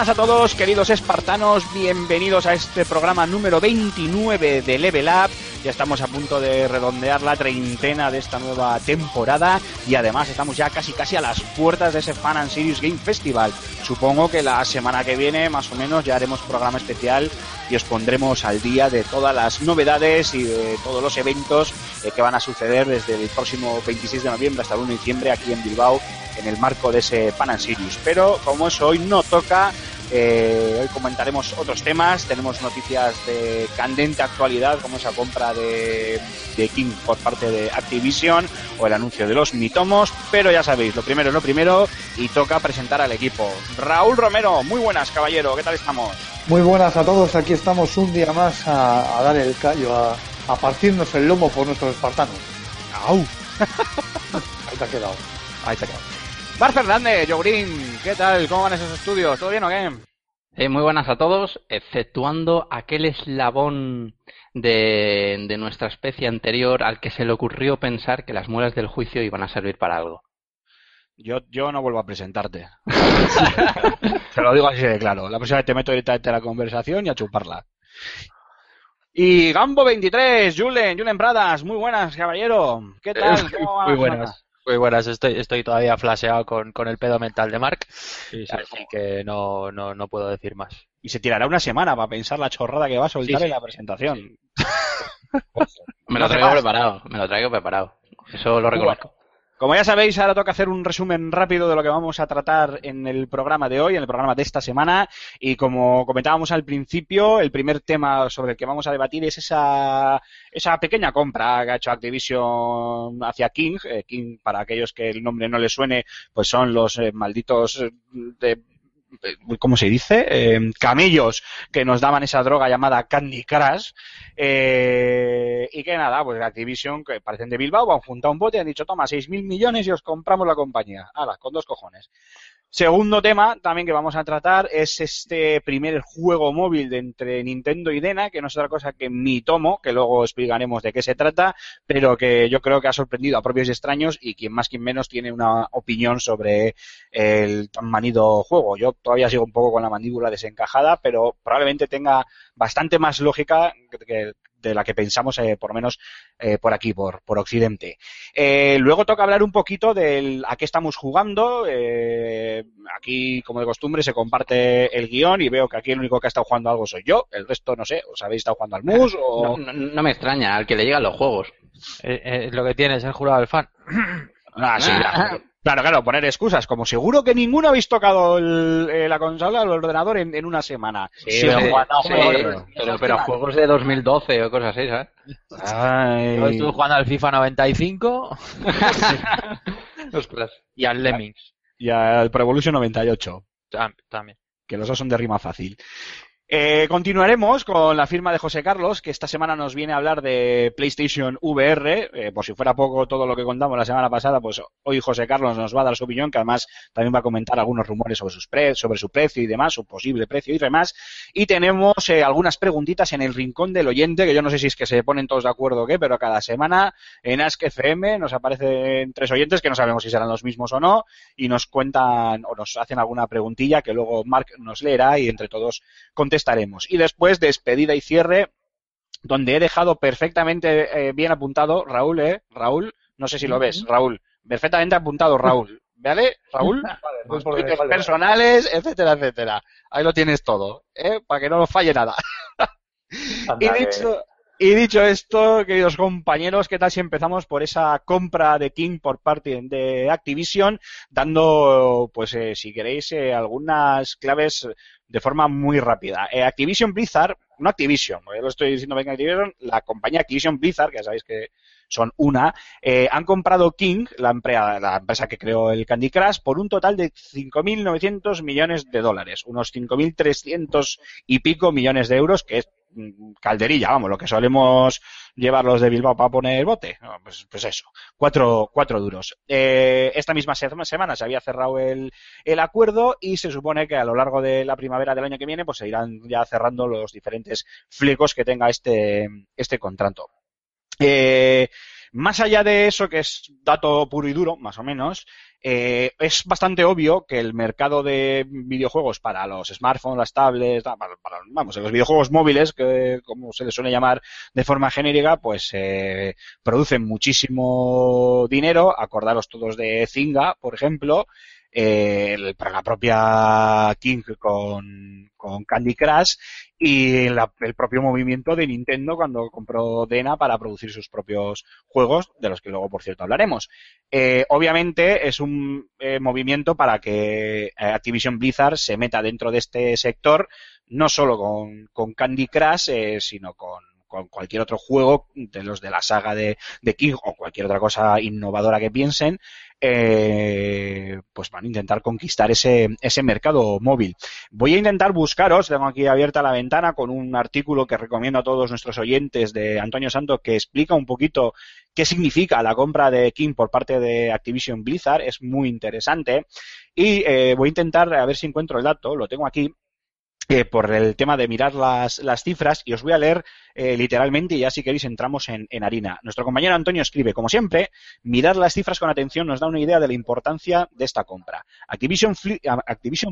Buenas a todos, queridos espartanos, bienvenidos a este programa número 29 de Level Up. Ya estamos a punto de redondear la treintena de esta nueva temporada y además estamos ya casi casi a las puertas de ese Fan and Serious Game Festival. Supongo que la semana que viene más o menos ya haremos programa especial y os pondremos al día de todas las novedades y de todos los eventos eh, que van a suceder desde el próximo 26 de noviembre hasta el 1 de diciembre aquí en Bilbao en el marco de ese Pan and Sirius. Pero como eso hoy no toca, eh, hoy comentaremos otros temas, tenemos noticias de candente actualidad como esa compra de, de King por parte de Activision o el anuncio de los mitomos, pero ya sabéis, lo primero es lo primero y toca presentar al equipo. Raúl Romero, muy buenas caballero, ¿qué tal estamos? Muy buenas a todos, aquí estamos un día más a, a dar el callo, a, a partirnos el lomo por nuestros espartanos. ¡Au! Ahí te ha quedado. Ahí te ha quedado. Bar Fernández, Joe Green, ¿qué tal? ¿Cómo van esos estudios? ¿Todo bien o qué? Eh, muy buenas a todos, exceptuando aquel eslabón de, de nuestra especie anterior al que se le ocurrió pensar que las muelas del juicio iban a servir para algo. Yo, yo no vuelvo a presentarte. Te lo digo así de claro. La próxima vez te meto directamente a la conversación y a chuparla. Y Gambo23, Julen, Julen Pradas, muy buenas, caballero. ¿Qué tal? ¿Cómo van Muy buenas. Muy buenas, estoy, estoy todavía flasheado con, con el pedo mental de Mark, Sí, sí. así que no, no, no puedo decir más. Y se tirará una semana para pensar la chorrada que va a soltar Sí, sí. en la presentación. Me lo traigo preparado, me lo traigo preparado. Eso lo reconozco. Como ya sabéis, ahora toca hacer un resumen rápido de lo que vamos a tratar en el programa de hoy, en el programa de esta semana. Y como comentábamos al principio, el primer tema sobre el que vamos a debatir es esa, esa pequeña compra que ha hecho Activision hacia King. Eh, King, para aquellos que el nombre no les suene, pues son los eh, malditos eh, de, ¿cómo se dice? Eh, camellos que nos daban esa droga llamada Candy Crush. Eh, y que nada, pues Activision, que parecen de Bilbao, han juntado un bote y han dicho, toma, 6.000 millones y os compramos la compañía. Hala, con dos cojones. Segundo tema también que vamos a tratar es este primer juego móvil de entre Nintendo y Dena, que no es otra cosa que Mi Tomo, que luego explicaremos de qué se trata, pero que yo creo que ha sorprendido a propios y extraños y quien más quien menos tiene una opinión sobre el tan manido juego. Yo todavía sigo un poco con la mandíbula desencajada, pero probablemente tenga bastante más lógica que- que de la que pensamos, eh, por lo menos eh, por aquí, por, por Occidente. Eh, luego toca hablar un poquito del a qué estamos jugando. Eh, aquí, como de costumbre, se comparte el guion y veo que aquí el único que ha estado jugando algo soy yo. El resto, no sé, ¿os habéis estado jugando al mus o...? No, no- no me extraña, al que le llegan los juegos. Eh, eh, lo que tiene es el jurado del fan. Ah, sí, claro. Claro, claro, poner excusas, como seguro que ninguno habéis tocado el- eh, la consola o el ordenador en, en una semana. Sí, pero sí, jugando a sí, juegos- pero, pero juegos de 2012 o cosas así, ¿sabes? Ay. Yo estuve jugando al FIFA 95 Ostras. y al Lemmings Y al Pro Evolution 98. tam- también. que los dos son de rima fácil. Eh, continuaremos con la firma de José Carlos, que esta semana nos viene a hablar de PlayStation VR. Eh, por si fuera poco todo lo que contamos la semana pasada, pues hoy José Carlos nos va a dar su opinión, que además también va a comentar algunos rumores sobre, sus pre su precio y demás, su posible precio y demás. Y tenemos eh, algunas preguntitas en el rincón del oyente, que yo no sé si es que se ponen todos de acuerdo o qué, pero cada semana en Ask FM nos aparecen tres oyentes que no sabemos si serán los mismos o no, y nos cuentan o nos hacen alguna preguntilla que luego Mark nos leerá y entre todos contestaremos. Y después, despedida y cierre, donde he dejado perfectamente eh, bien apuntado, Raúl, ¿eh? Raúl, no sé si lo ves, Raúl, perfectamente apuntado, Raúl. ¿Vale, Raúl? tweets vale, personales, etcétera, etcétera. Ahí lo tienes todo, ¿eh? Para que no nos falle nada. y dicho, Y dicho esto, queridos compañeros, ¿qué tal si empezamos por esa compra de King por parte de Activision, dando, pues, eh, si queréis, eh, algunas claves de forma muy rápida. Eh, Activision Blizzard, no Activision, yo lo estoy diciendo bien Activision, la compañía Activision Blizzard, que ya sabéis que son una, eh, han comprado King, la, empresa, la empresa que creó el Candy Crush, por un total de 5.900 millones de dólares, unos 5.300 y pico millones de euros, que es mm, calderilla, vamos, lo que solemos llevar los de Bilbao para poner bote. Pues, pues eso, cuatro, cuatro duros. Eh, esta misma se- semana se había cerrado el, el acuerdo y se supone que a lo largo de la primavera del año que viene pues se irán ya cerrando los diferentes flecos que tenga este, este contrato. Eh, más allá de eso, que es dato puro y duro, más o menos, eh, es bastante obvio que el mercado de videojuegos para los smartphones, las tablets, para, vamos, los videojuegos móviles, que como se les suele llamar de forma genérica, pues eh, producen muchísimo dinero. Acordaros todos de Zynga, por ejemplo, para la propia King con, Candy Crush y el propio movimiento de Nintendo cuando compró Dena para producir sus propios juegos, de los que luego, por cierto, hablaremos. Eh, obviamente es un eh, movimiento para que eh, Activision Blizzard se meta dentro de este sector, no solo con, Candy Crush, eh, sino con, cualquier otro juego de los de la saga de King o cualquier otra cosa innovadora que piensen, eh, pues van a intentar conquistar ese, ese mercado móvil. Voy a intentar buscaros, tengo aquí abierta la ventana con un artículo que recomiendo a todos nuestros oyentes de Antonio Santo que explica un poquito qué significa la compra de King por parte de Activision Blizzard, es muy interesante y eh, voy a intentar a ver si encuentro el dato, lo tengo aquí. Por el tema de mirar las, las cifras y os voy a leer eh, literalmente y ya si queréis entramos en, en harina. Nuestro compañero Antonio escribe, como siempre, mirar las cifras con atención nos da una idea de la importancia de esta compra. Activision,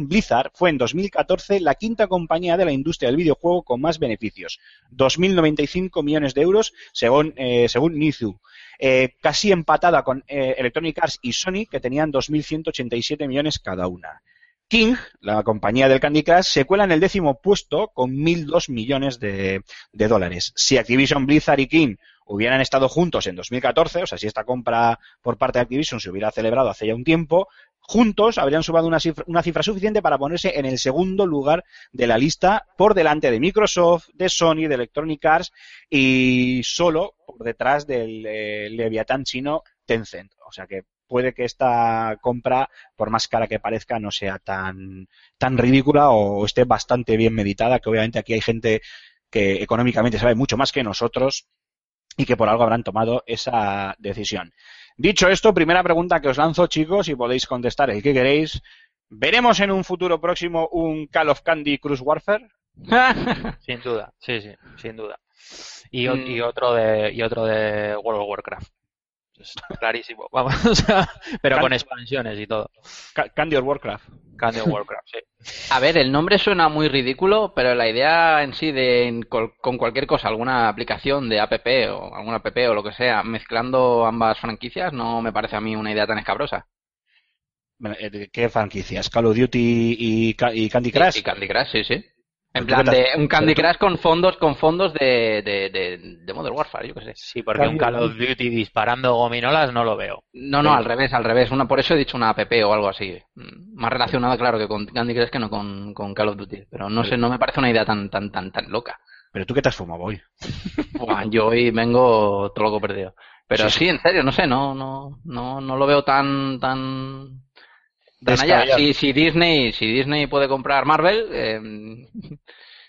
Blizzard fue en 2014 la quinta compañía de la industria del videojuego con más beneficios, 2.095 millones de euros según, eh, según Nizhu. Eh, casi empatada con eh, Electronic Arts y Sony, que tenían 2.187 millones cada una. King, la compañía del Candy Crush, se cuela en el décimo puesto con 1.002 millones de, dólares. Si Activision Blizzard y King hubieran estado juntos en 2014, o sea, si esta compra por parte de Activision se hubiera celebrado hace ya un tiempo, juntos habrían sumado una cifra, una cifra suficiente para ponerse en el segundo lugar de la lista por delante de Microsoft, de Sony, de Electronic Arts y solo por detrás del eh, Leviatán chino Tencent. O sea que puede que esta compra, por más cara que parezca, no sea tan, tan ridícula o esté bastante bien meditada, que obviamente aquí hay gente que económicamente sabe mucho más que nosotros y que por algo habrán tomado esa decisión. Dicho esto, primera pregunta que os lanzo, chicos, y podéis contestar el que queréis. ¿Veremos en un futuro próximo un Call of Candy Cruise Warfare? Sin duda, sí, sí, sin duda. Y, Mm. y otro de y otro de World of Warcraft. Es clarísimo, vamos, o sea, pero Can- con expansiones y todo. Ca- Candy or Warcraft. Candy of Warcraft, sí. A ver, el nombre suena muy ridículo, pero la idea en sí de en col- con cualquier cosa, alguna aplicación de app o alguna app o lo que sea, mezclando ambas franquicias, no me parece a mí una idea tan escabrosa. Eh, ¿de ¿Qué franquicias? ¿Call of Duty y Candy Crush? Y Candy Crush, sí, sí. En tú plan de un Candy Crush con fondos, con fondos de, de, de, de Modern Warfare, yo qué sé. Sí, porque un Call of Duty disparando gominolas no lo veo. No, no, al revés, al revés. Una, por eso he dicho una app o algo así. Mm, Más relacionada, claro, que con Candy Crush que no con, con Call of Duty. Pero no sé, no me parece una idea tan, tan, tan, tan loca. Pero tú qué te has fumado hoy. Yo hoy vengo todo loco perdido. Pero Sí, sí, en serio, no sé, no, no, no, no lo veo tan, tan, Si, si Disney, si Disney puede comprar Marvel, eh,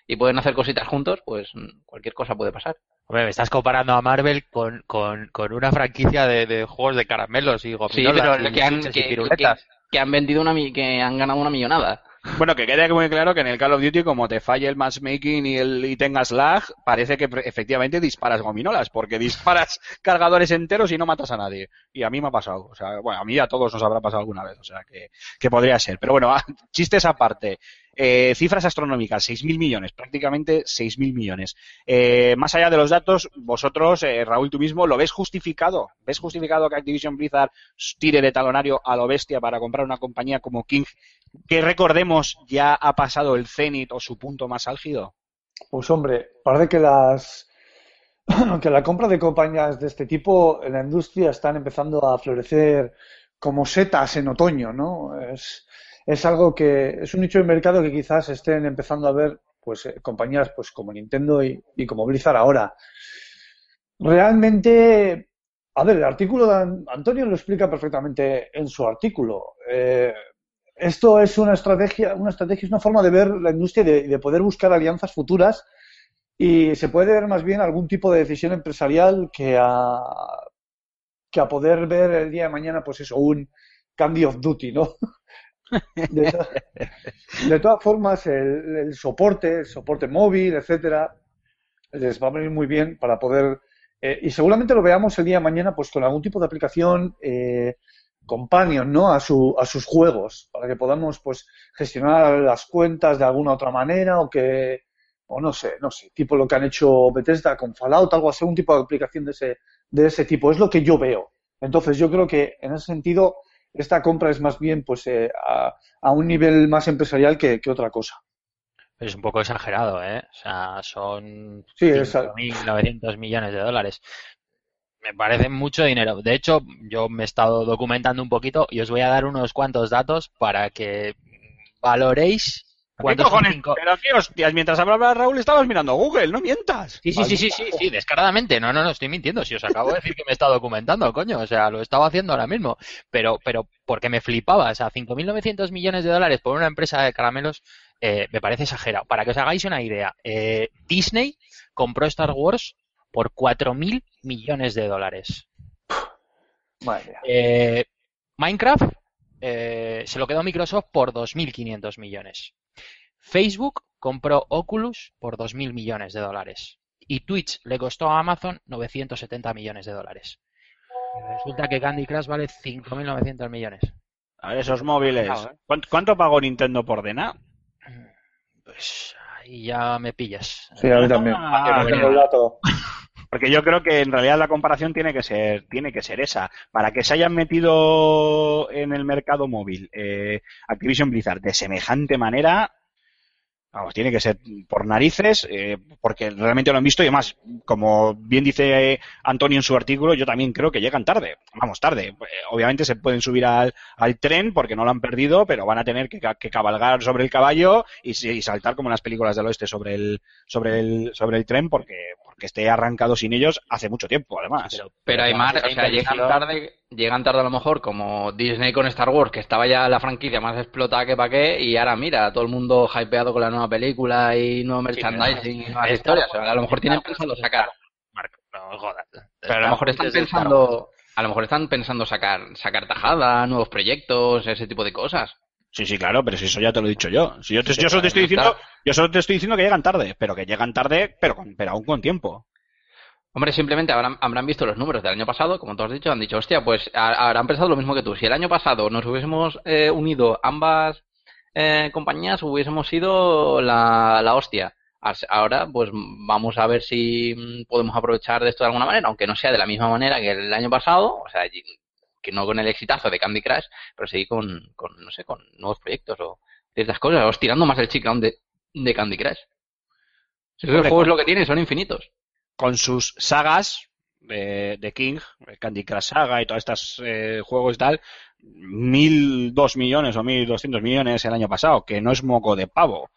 y pueden hacer cositas juntos, pues cualquier cosa puede pasar. Hombre, me estás comparando a Marvel con, con, con una franquicia de, de juegos de caramelos y Sí, gominolas pero y que han, y que, piruletas. que- que han vendido una, que han ganado una millonada. Bueno, que quede muy claro que en el Call of Duty, como te falle el matchmaking y, el, y tengas lag, parece que efectivamente disparas gominolas, porque disparas cargadores enteros y no matas a nadie. Y a mí me ha pasado. O sea, bueno, a mí a todos nos habrá pasado alguna vez. O sea, que, que podría ser. Pero bueno, chistes aparte. Eh, cifras astronómicas, 6.000 millones, prácticamente 6.000 millones. Eh, más allá de los datos, vosotros, eh, Raúl, tú mismo, ¿lo ves justificado? ¿Ves justificado que Activision Blizzard tire de talonario a lo bestia para comprar una compañía como King, que recordemos ya ha pasado el cenit o su punto más álgido? Pues hombre, parece que las, que la compra de compañías de este tipo en la industria están empezando a florecer como setas en otoño, ¿no? Es, es algo que es un nicho de mercado que quizás estén empezando a ver pues eh, compañías pues como Nintendo y, y como Blizzard ahora. Realmente, a ver, el artículo de An- Antonio lo explica perfectamente en su artículo. Eh, esto es una estrategia, una estrategia es una forma de ver la industria y de, de poder buscar alianzas futuras y se puede ver más bien algún tipo de decisión empresarial que a, que a poder ver el día de mañana, pues eso, un Candy of Duty, ¿no? De, to- de todas formas, el, el soporte, el soporte móvil, etcétera, les va a venir muy bien para poder, eh, y seguramente lo veamos el día de mañana, pues con algún tipo de aplicación eh, companion, ¿no? A su, a sus juegos, para que podamos, pues, gestionar las cuentas de alguna otra manera o que, o no sé, no sé, tipo lo que han hecho Bethesda con Fallout, algo así, un tipo de aplicación de ese, de ese tipo. Es lo que yo veo. Entonces, yo creo que en ese sentido, esta compra es más bien, pues, eh, a, a un nivel más empresarial que, que otra cosa. Es un poco exagerado, ¿eh? O sea, son Sí, es- 5.900 millones de dólares. Me parece mucho dinero. De hecho, yo me he estado documentando un poquito y os voy a dar unos cuantos datos para que valoréis ¿Qué cojones? cinco- Pero qué hostias, mientras hablaba Raúl estabas mirando Google, no mientas. Sí, sí, sí, sí, sí, sí, descaradamente. No, no, no estoy mintiendo. Si os acabo de decir que me estado documentando, coño. O sea, lo estaba haciendo ahora mismo. Pero, pero, porque me flipaba. O sea, 5.900 millones de dólares por una empresa de caramelos eh, me parece exagerado. Para que os hagáis una idea, eh, Disney compró Star Wars por 4.000 millones de dólares. Madre mía. Eh, Minecraft se lo quedó Microsoft por 2.500 millones. Facebook compró Oculus por 2.000 millones de dólares. Y Twitch le costó a Amazon 970 millones de dólares. Y resulta que Candy Crush vale 5.900 millones. A ver, esos móviles. ¿eh? ¿Cuánto, cuánto pagó Nintendo por Dena? Pues ahí ya me pillas. Sí, a mí también. Ah. Porque yo creo que en realidad la comparación tiene que ser, tiene que ser esa. Para que se hayan metido en el mercado móvil eh, Activision Blizzard de semejante manera, tiene que ser por narices, eh, porque realmente lo han visto y además, como bien dice Antonio en su artículo, yo también creo que llegan tarde. Vamos, tarde. Eh, obviamente se pueden subir al, al tren porque no lo han perdido, pero van a tener que, ca- que cabalgar sobre el caballo y, y saltar como en las películas del oeste sobre el, sobre el, sobre el tren porque, porque esté arrancado sin ellos hace mucho tiempo, además. Pero Aymar, esa o sea, llegan tarde, llegan tarde a lo mejor como Disney con Star Wars, que estaba ya la franquicia más explotada que pa' qué, y ahora mira, todo el mundo hypeado con la nueva película y nuevo merchandising y nuevas historias. Wars- O sea, a lo mejor tienen pensado sacar, Marco, no jodas. pero a lo mejor están pensando, a lo mejor están pensando sacar, sacar tajada, nuevos proyectos, ese tipo de cosas. Sí, sí, claro, pero si eso ya te lo he dicho yo. Si yo, te- yo solo te estoy diciendo, yo solo te estoy diciendo que llegan tarde, pero que llegan tarde, pero, con, pero aún con tiempo. Hombre, simplemente habrán, habrán visto los números del año pasado, como tú has dicho, han dicho, hostia, pues ha- habrán pensado lo mismo que tú. Si el año pasado nos hubiésemos eh, unido ambas eh, compañías, hubiésemos sido la, la hostia. Ahora, pues vamos a ver si mm, podemos aprovechar de esto de alguna manera, aunque no sea de la misma manera que el año pasado, o sea, que no con el exitazo de Candy Crush, pero sí con, con no sé, con nuevos proyectos o ciertas cosas, o estirando más el chicle de, de Candy Crush. Esos Hombre, juegos con- lo que tienen son infinitos. Con sus sagas de, de King, Candy Crush Saga y todos estos eh, juegos y tal, mil dos millones o mil doscientos millones el año pasado, que no es moco de pavo.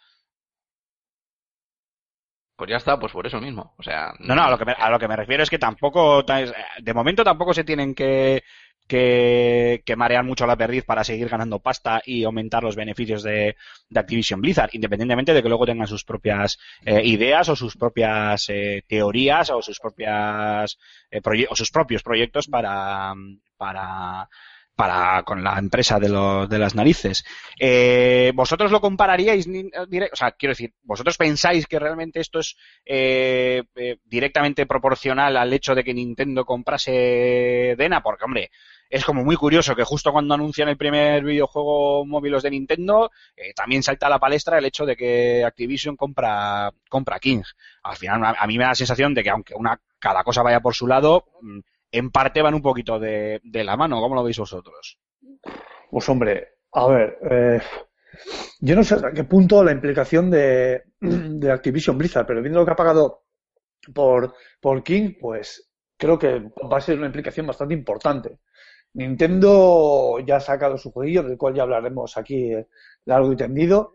Pues ya está, pues por eso mismo. O sea, No, no, a lo que me, a lo que me refiero es que tampoco, de momento tampoco se tienen que, que, que marear mucho la perdiz para seguir ganando pasta y aumentar los beneficios de, Activision Blizzard, independientemente de que luego tengan sus propias eh, ideas o sus propias eh, teorías o sus propias eh, o sus propios proyectos para, para para con la empresa de, lo- de las narices. Eh, ¿Vosotros lo compararíais? O sea, quiero decir, ¿vosotros pensáis que realmente esto es eh, eh, directamente proporcional al hecho de que Nintendo comprase Dena? Porque, hombre, es como muy curioso que justo cuando anuncian el primer videojuego móviles de Nintendo, eh, también salta a la palestra el hecho de que Activision compra, compra King. Al final, a, mí me da la sensación de que aunque una cada cosa vaya por su lado, mm, en parte van un poquito de, de la mano. ¿Cómo lo veis vosotros? Pues hombre, a ver, eh, yo no sé hasta qué punto la implicación de, de Activision Blizzard, pero viendo lo que ha pagado por, por King, pues creo que va a ser una implicación bastante importante. Nintendo ya ha sacado su jueguillo, del cual ya hablaremos aquí eh, largo y tendido.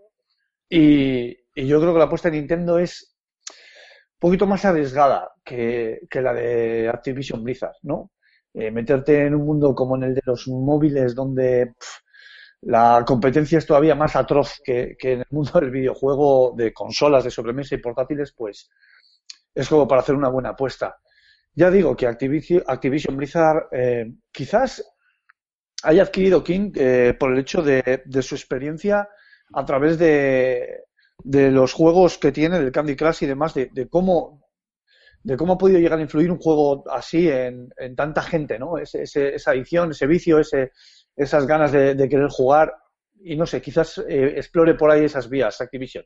Y, yo creo que la apuesta de Nintendo es un poquito más arriesgada que, la de Activision Blizzard, ¿no? Eh, meterte en un mundo como en el de los móviles, donde la competencia es todavía más atroz que, que en el mundo del videojuego, de consolas, de sobremesa y portátiles, pues es como para hacer una buena apuesta. Ya digo que Activision, Blizzard eh, quizás haya adquirido King eh, por el hecho de, de su experiencia a través de, de los juegos que tiene, del Candy Crush y demás, de, de cómo de cómo ha podido llegar a influir un juego así en, tanta gente, ¿no? Ese, ese- esa adicción, ese vicio, ese, esas ganas de, de querer jugar y no sé, quizás eh, explore por ahí esas vías Activision.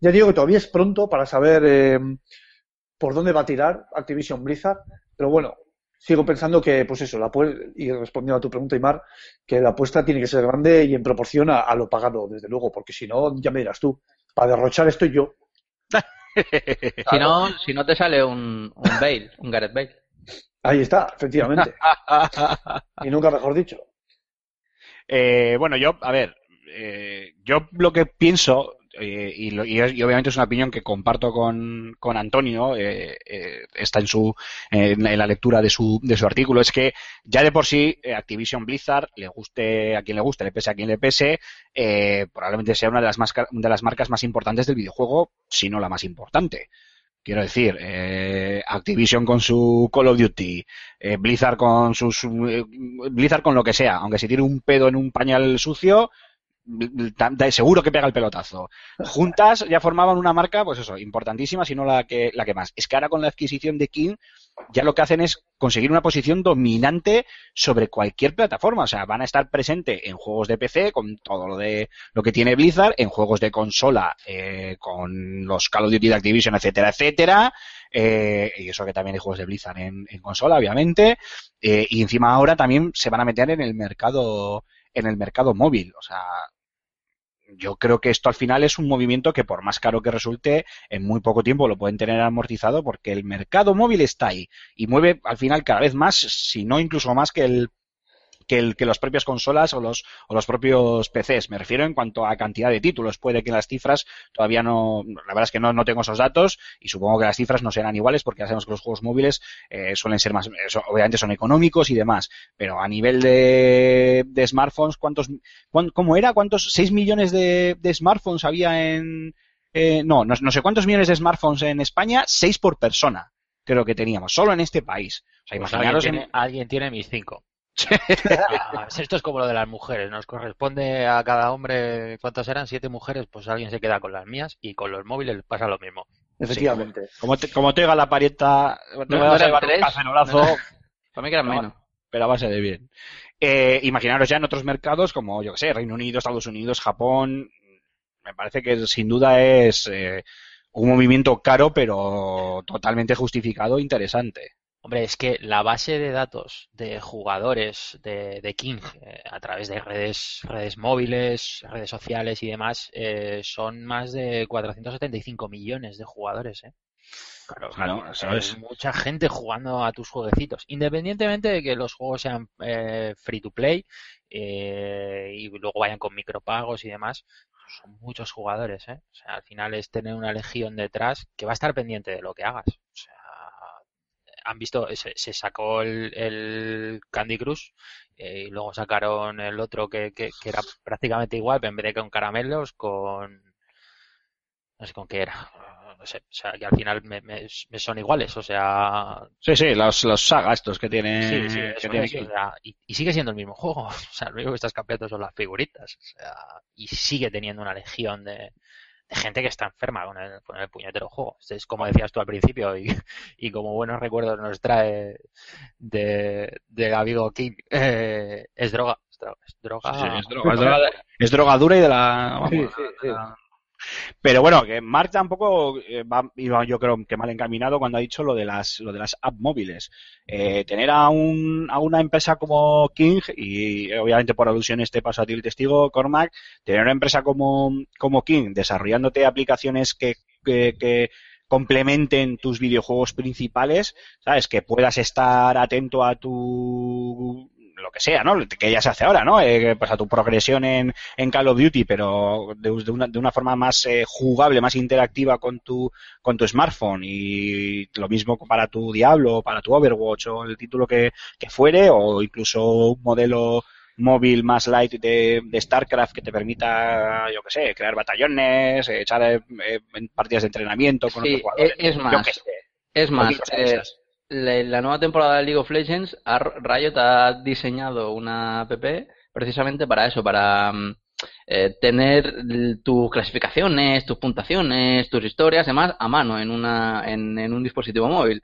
Ya digo que todavía es pronto para saber eh, por dónde va a tirar Activision Blizzard, pero bueno, sigo pensando que, pues eso, la y respondiendo a tu pregunta, Imar, que la apuesta tiene que ser grande y en proporción a, a lo pagado, desde luego, porque si no, ya me dirás tú, para derrochar estoy yo. Si no, si no te sale un, un Bale, un Gareth Bale. Ahí está, efectivamente. y nunca mejor dicho. Eh, bueno, yo, a ver, eh, yo lo que pienso, eh, y, lo- y obviamente es una opinión que comparto con, con Antonio, eh, eh, está en su en, la- lectura de su, de su artículo, es que ya de por sí eh, Activision Blizzard, le guste a quien le guste, le pese a quien le pese, eh, probablemente sea una de las, más, de las marcas más importantes del videojuego, si no la más importante. Quiero decir, eh, Activision con su Call of Duty, Blizzard con sus Blizzard con lo que sea, aunque si tiene un pedo en un pañal sucio, seguro que pega el pelotazo. Juntas ya formaban una marca, pues eso, importantísima, si no la que, la que más. Es que ahora con la adquisición de King, ya lo que hacen es conseguir una posición dominante sobre cualquier plataforma. O sea, van a estar presentes en juegos de PC, con todo lo de lo que tiene Blizzard, en juegos de consola, eh, con los Call of Duty de Activision, etcétera, etcétera. Eh, y eso que también hay juegos de Blizzard en, en consola, obviamente. Eh, y encima ahora también se van a meter en el mercado, en el mercado móvil. O sea, yo creo que esto al final es un movimiento que por más caro que resulte, en muy poco tiempo lo pueden tener amortizado porque el mercado móvil está ahí y mueve al final cada vez más, si no incluso más que el que, el, que las propias consolas o los, o los propios PCs. Me refiero en cuanto a cantidad de títulos. Puede que las cifras todavía no, la verdad es que no, no tengo esos datos y supongo que las cifras no serán iguales porque ya sabemos que los juegos móviles eh, suelen ser más, obviamente son económicos y demás. Pero a nivel de, de smartphones, ¿cuántos, cuán- cómo era? ¿Cuántos? ¿6 millones de, de smartphones había en, eh, no, no, no sé cuántos millones de smartphones en España, 6 por persona creo que teníamos, solo en este país. O sea, Pues imaginaros alguien, en- tiene, alguien tiene mis cinco. Ah, esto es como lo de las mujeres, nos corresponde a cada hombre, ¿cuántas eran? Siete mujeres, pues alguien se queda con las mías y con los móviles pasa lo mismo. Efectivamente. Como te, como te oiga la parienta, te vas a llevar un cacerolazo, Para mí que eran No. menos. pero a base de bien. Eh, imaginaros ya en otros mercados como, yo que sé, Reino Unido, Estados Unidos, Japón. Me parece que sin duda es eh, un movimiento caro, pero totalmente justificado e interesante. Hombre, es que la base de datos de jugadores de, de King eh, a través de redes, redes móviles, redes sociales y demás eh, son más de 475 millones de jugadores, ¿eh? Claro, claro, eso Hay es. mucha gente jugando a tus jueguecitos, independientemente de que los juegos sean eh, free to play eh, y luego vayan con micropagos y demás, son muchos jugadores, ¿eh? O sea, al final es tener una legión detrás que va a estar pendiente de lo que hagas. O sea, han visto, se, se sacó el, el Candy Crush eh, y luego sacaron el otro que, que, que era prácticamente igual, pero en vez de con caramelos, con... No sé con qué era. No sé, o sea, que al final me, me, me son iguales, o sea, Sí, sí, los, los saga estos que tiene, sí, sí, que tiene aquí. o sea, y, y sigue siendo el mismo juego, o sea, lo único que estás cambiando son las figuritas, o sea, y sigue teniendo una legión de, de gente que está enferma con el, con el puñetero juego. Es como decías tú al principio y, y como buenos recuerdos nos trae de, de amigo King, eh, es droga, es droga, es droga. Sí, sí, es droga, es droga- es drogadura y de la... vamos, Sí, sí, sí. la- Pero bueno, que Mark tampoco eh, va, iba yo creo que mal encaminado cuando ha dicho lo de las, lo de las app móviles. Eh, tener a, un, a una empresa como King, y obviamente por alusión este paso a ti el testigo, Cormac, tener una empresa como, como King desarrollándote aplicaciones que, que, que complementen tus videojuegos principales, ¿sabes? Que puedas estar atento a tu lo que sea, ¿no? Que ya se hace ahora, ¿no? Eh, pues a tu progresión en, en Call of Duty, pero de, de una, de una forma más eh, jugable, más interactiva con tu, con tu smartphone y lo mismo para tu Diablo, para tu Overwatch o el título que, que fuere o incluso un modelo móvil más light de, de StarCraft que te permita, yo que sé, crear batallones, echar eh, eh, partidas de entrenamiento con Sí, otros jugadores. es- es más. Es más, eh. La, la nueva temporada de League of Legends, Riot ha diseñado una app precisamente para eso, para mm, eh, tener tus clasificaciones, tus puntuaciones, tus historias, demás, a mano en una en, en un dispositivo móvil.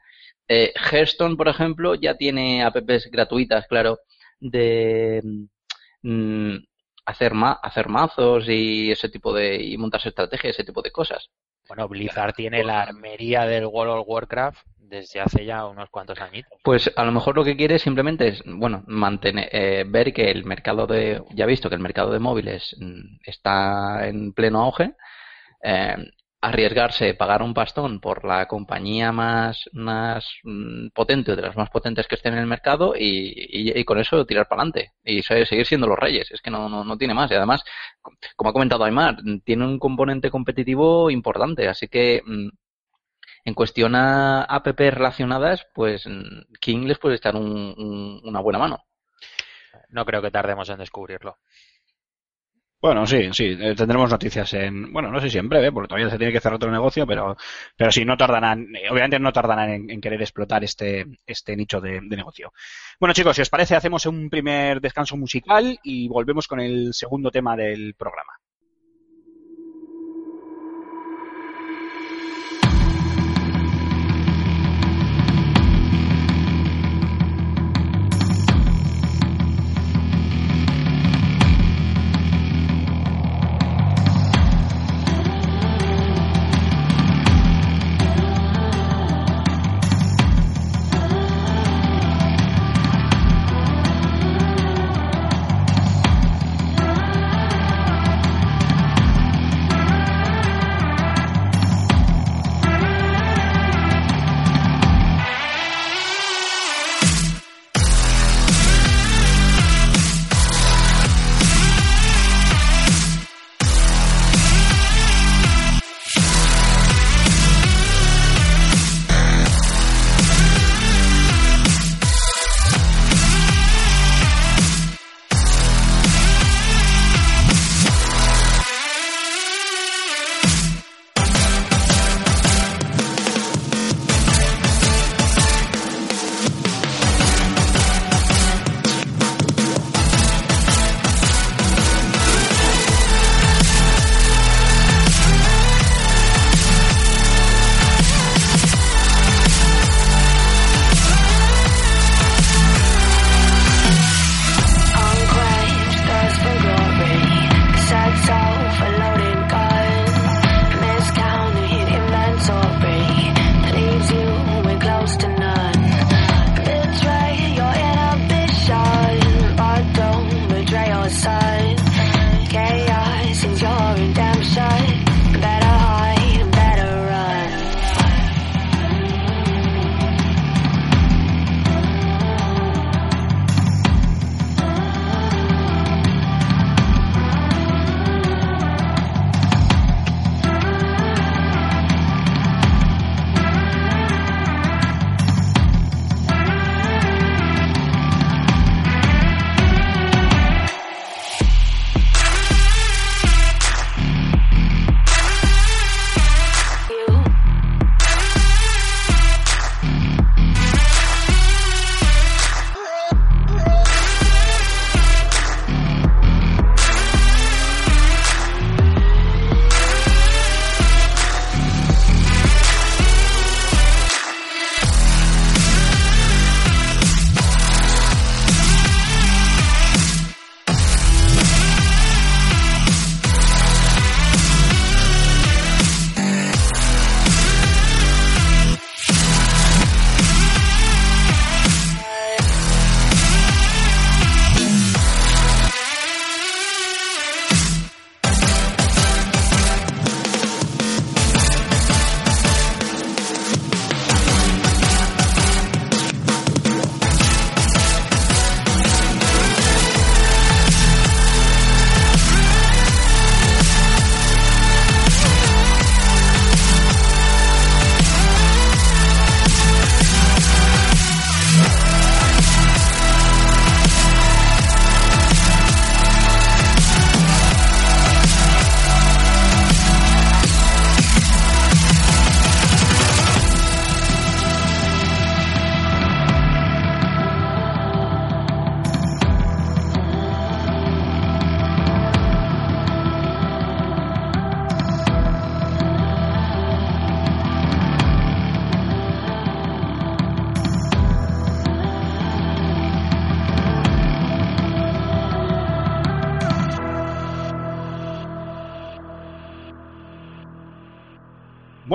Eh, Hearthstone, por ejemplo, ya tiene apps gratuitas, claro, de mm, hacer ma- hacer mazos y ese tipo de y montarse estrategias, ese tipo de cosas. Bueno, Blizzard tiene la armería del World of Warcraft desde hace ya unos cuantos añitos. Pues a lo mejor lo que quiere simplemente es, bueno, mantener, eh, ver que el mercado de, ya visto que el mercado de móviles mm, está en pleno auge, eh, arriesgarse, pagar un pastón por la compañía más, más mm, potente, de las más potentes que estén en el mercado y, y- con eso tirar para adelante y se- seguir siendo los reyes. Es que no, no, no tiene más. Y además, como ha comentado Aymar, tiene un componente competitivo importante, así que mm, en cuestión a app relacionadas, pues mm, King les puede estar un- un- una buena mano. No creo que tardemos en descubrirlo. Bueno, sí, sí, eh, tendremos noticias en, bueno, no sé si en breve, porque todavía se tiene que cerrar otro negocio, pero, pero sí, no tardarán, eh, obviamente no tardarán en, en querer explotar este, este nicho de, de negocio. Bueno, chicos, si os parece, hacemos un primer descanso musical y volvemos con el segundo tema del programa.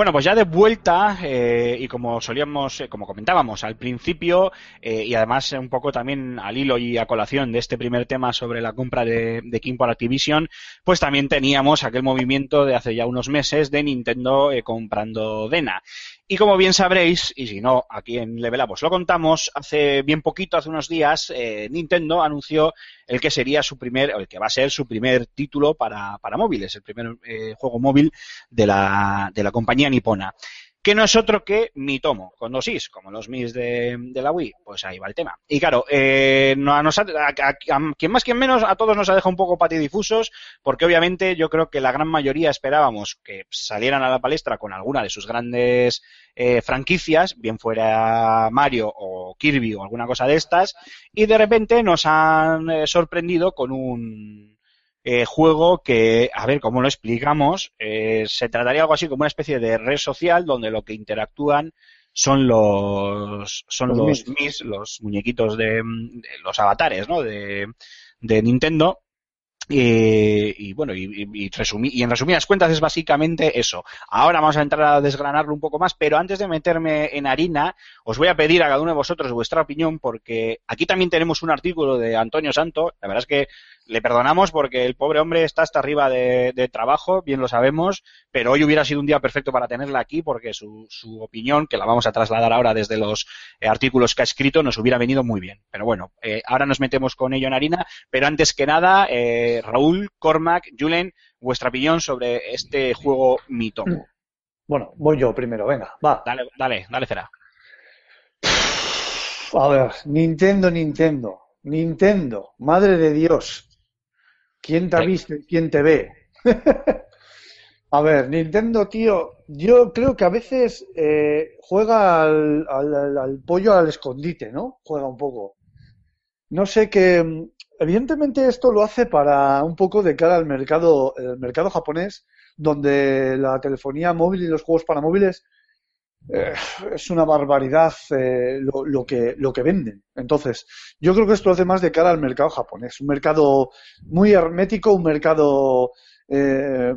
Bueno, pues ya de vuelta, eh, y como solíamos, eh, como comentábamos al principio, eh, y además un poco también al hilo y a colación de este primer tema sobre la compra de, de King por Activision, pues también teníamos aquel movimiento de hace ya unos meses de Nintendo comprando Dena. Y como bien sabréis, y si no, aquí en Level Up lo contamos, hace bien poquito, hace unos días, eh, Nintendo anunció el que sería su primer, el que va a ser su primer título para, para móviles, el primer eh, juego móvil de la, de la compañía nipona. Que no es otro que Mitomo, con dos is, como los mis de, de la Wii. Pues ahí va el tema. Y claro, eh, a, nos ha- a quien más, quien menos, a todos nos ha dejado un poco patidifusos, porque obviamente yo creo que la gran mayoría esperábamos que salieran a la palestra con alguna de sus grandes eh, franquicias, bien fuera Mario o Kirby o alguna cosa de estas, y de repente nos han eh, sorprendido con un eh, juego que, a ver cómo lo explicamos, eh, se trataría algo así como una especie de red social donde lo que interactúan son los son Los los, Mis. Los muñequitos de, de los avatares, ¿no? De, de Nintendo. Eh, y bueno, y, y- y en resumidas cuentas es básicamente eso. Ahora vamos a entrar a desgranarlo un poco más, pero antes de meterme en harina, os voy a pedir a cada uno de vosotros vuestra opinión, porque aquí también tenemos un artículo de Antonio Santo. La verdad es que le perdonamos porque el pobre hombre está hasta arriba de, de trabajo, bien lo sabemos, pero hoy hubiera sido un día perfecto para tenerla aquí porque su, su opinión, que la vamos a trasladar ahora desde los eh, artículos que ha escrito, nos hubiera venido muy bien. Pero bueno, eh, ahora nos metemos con ello en harina, pero antes que nada, eh, Raúl, Cormac, Julen, vuestra opinión sobre este juego Mitomo. Bueno, voy yo primero, venga, va. Dale, dale, dale, Cera. A ver, Nintendo, Nintendo, Nintendo, madre de Dios. ¿Quién te ha visto y quién te ve? A ver, Nintendo, tío, yo creo que a veces eh, juega al, al- al- pollo al escondite, ¿no? Juega un poco. No sé mm, evidentemente esto lo hace para un poco de cara al mercado, el mercado japonés, donde la telefonía móvil y los juegos para móviles eh, es una barbaridad eh, lo, lo que, lo que venden. Entonces, yo creo que esto hace más de cara al mercado japonés. Un mercado muy hermético, un mercado eh,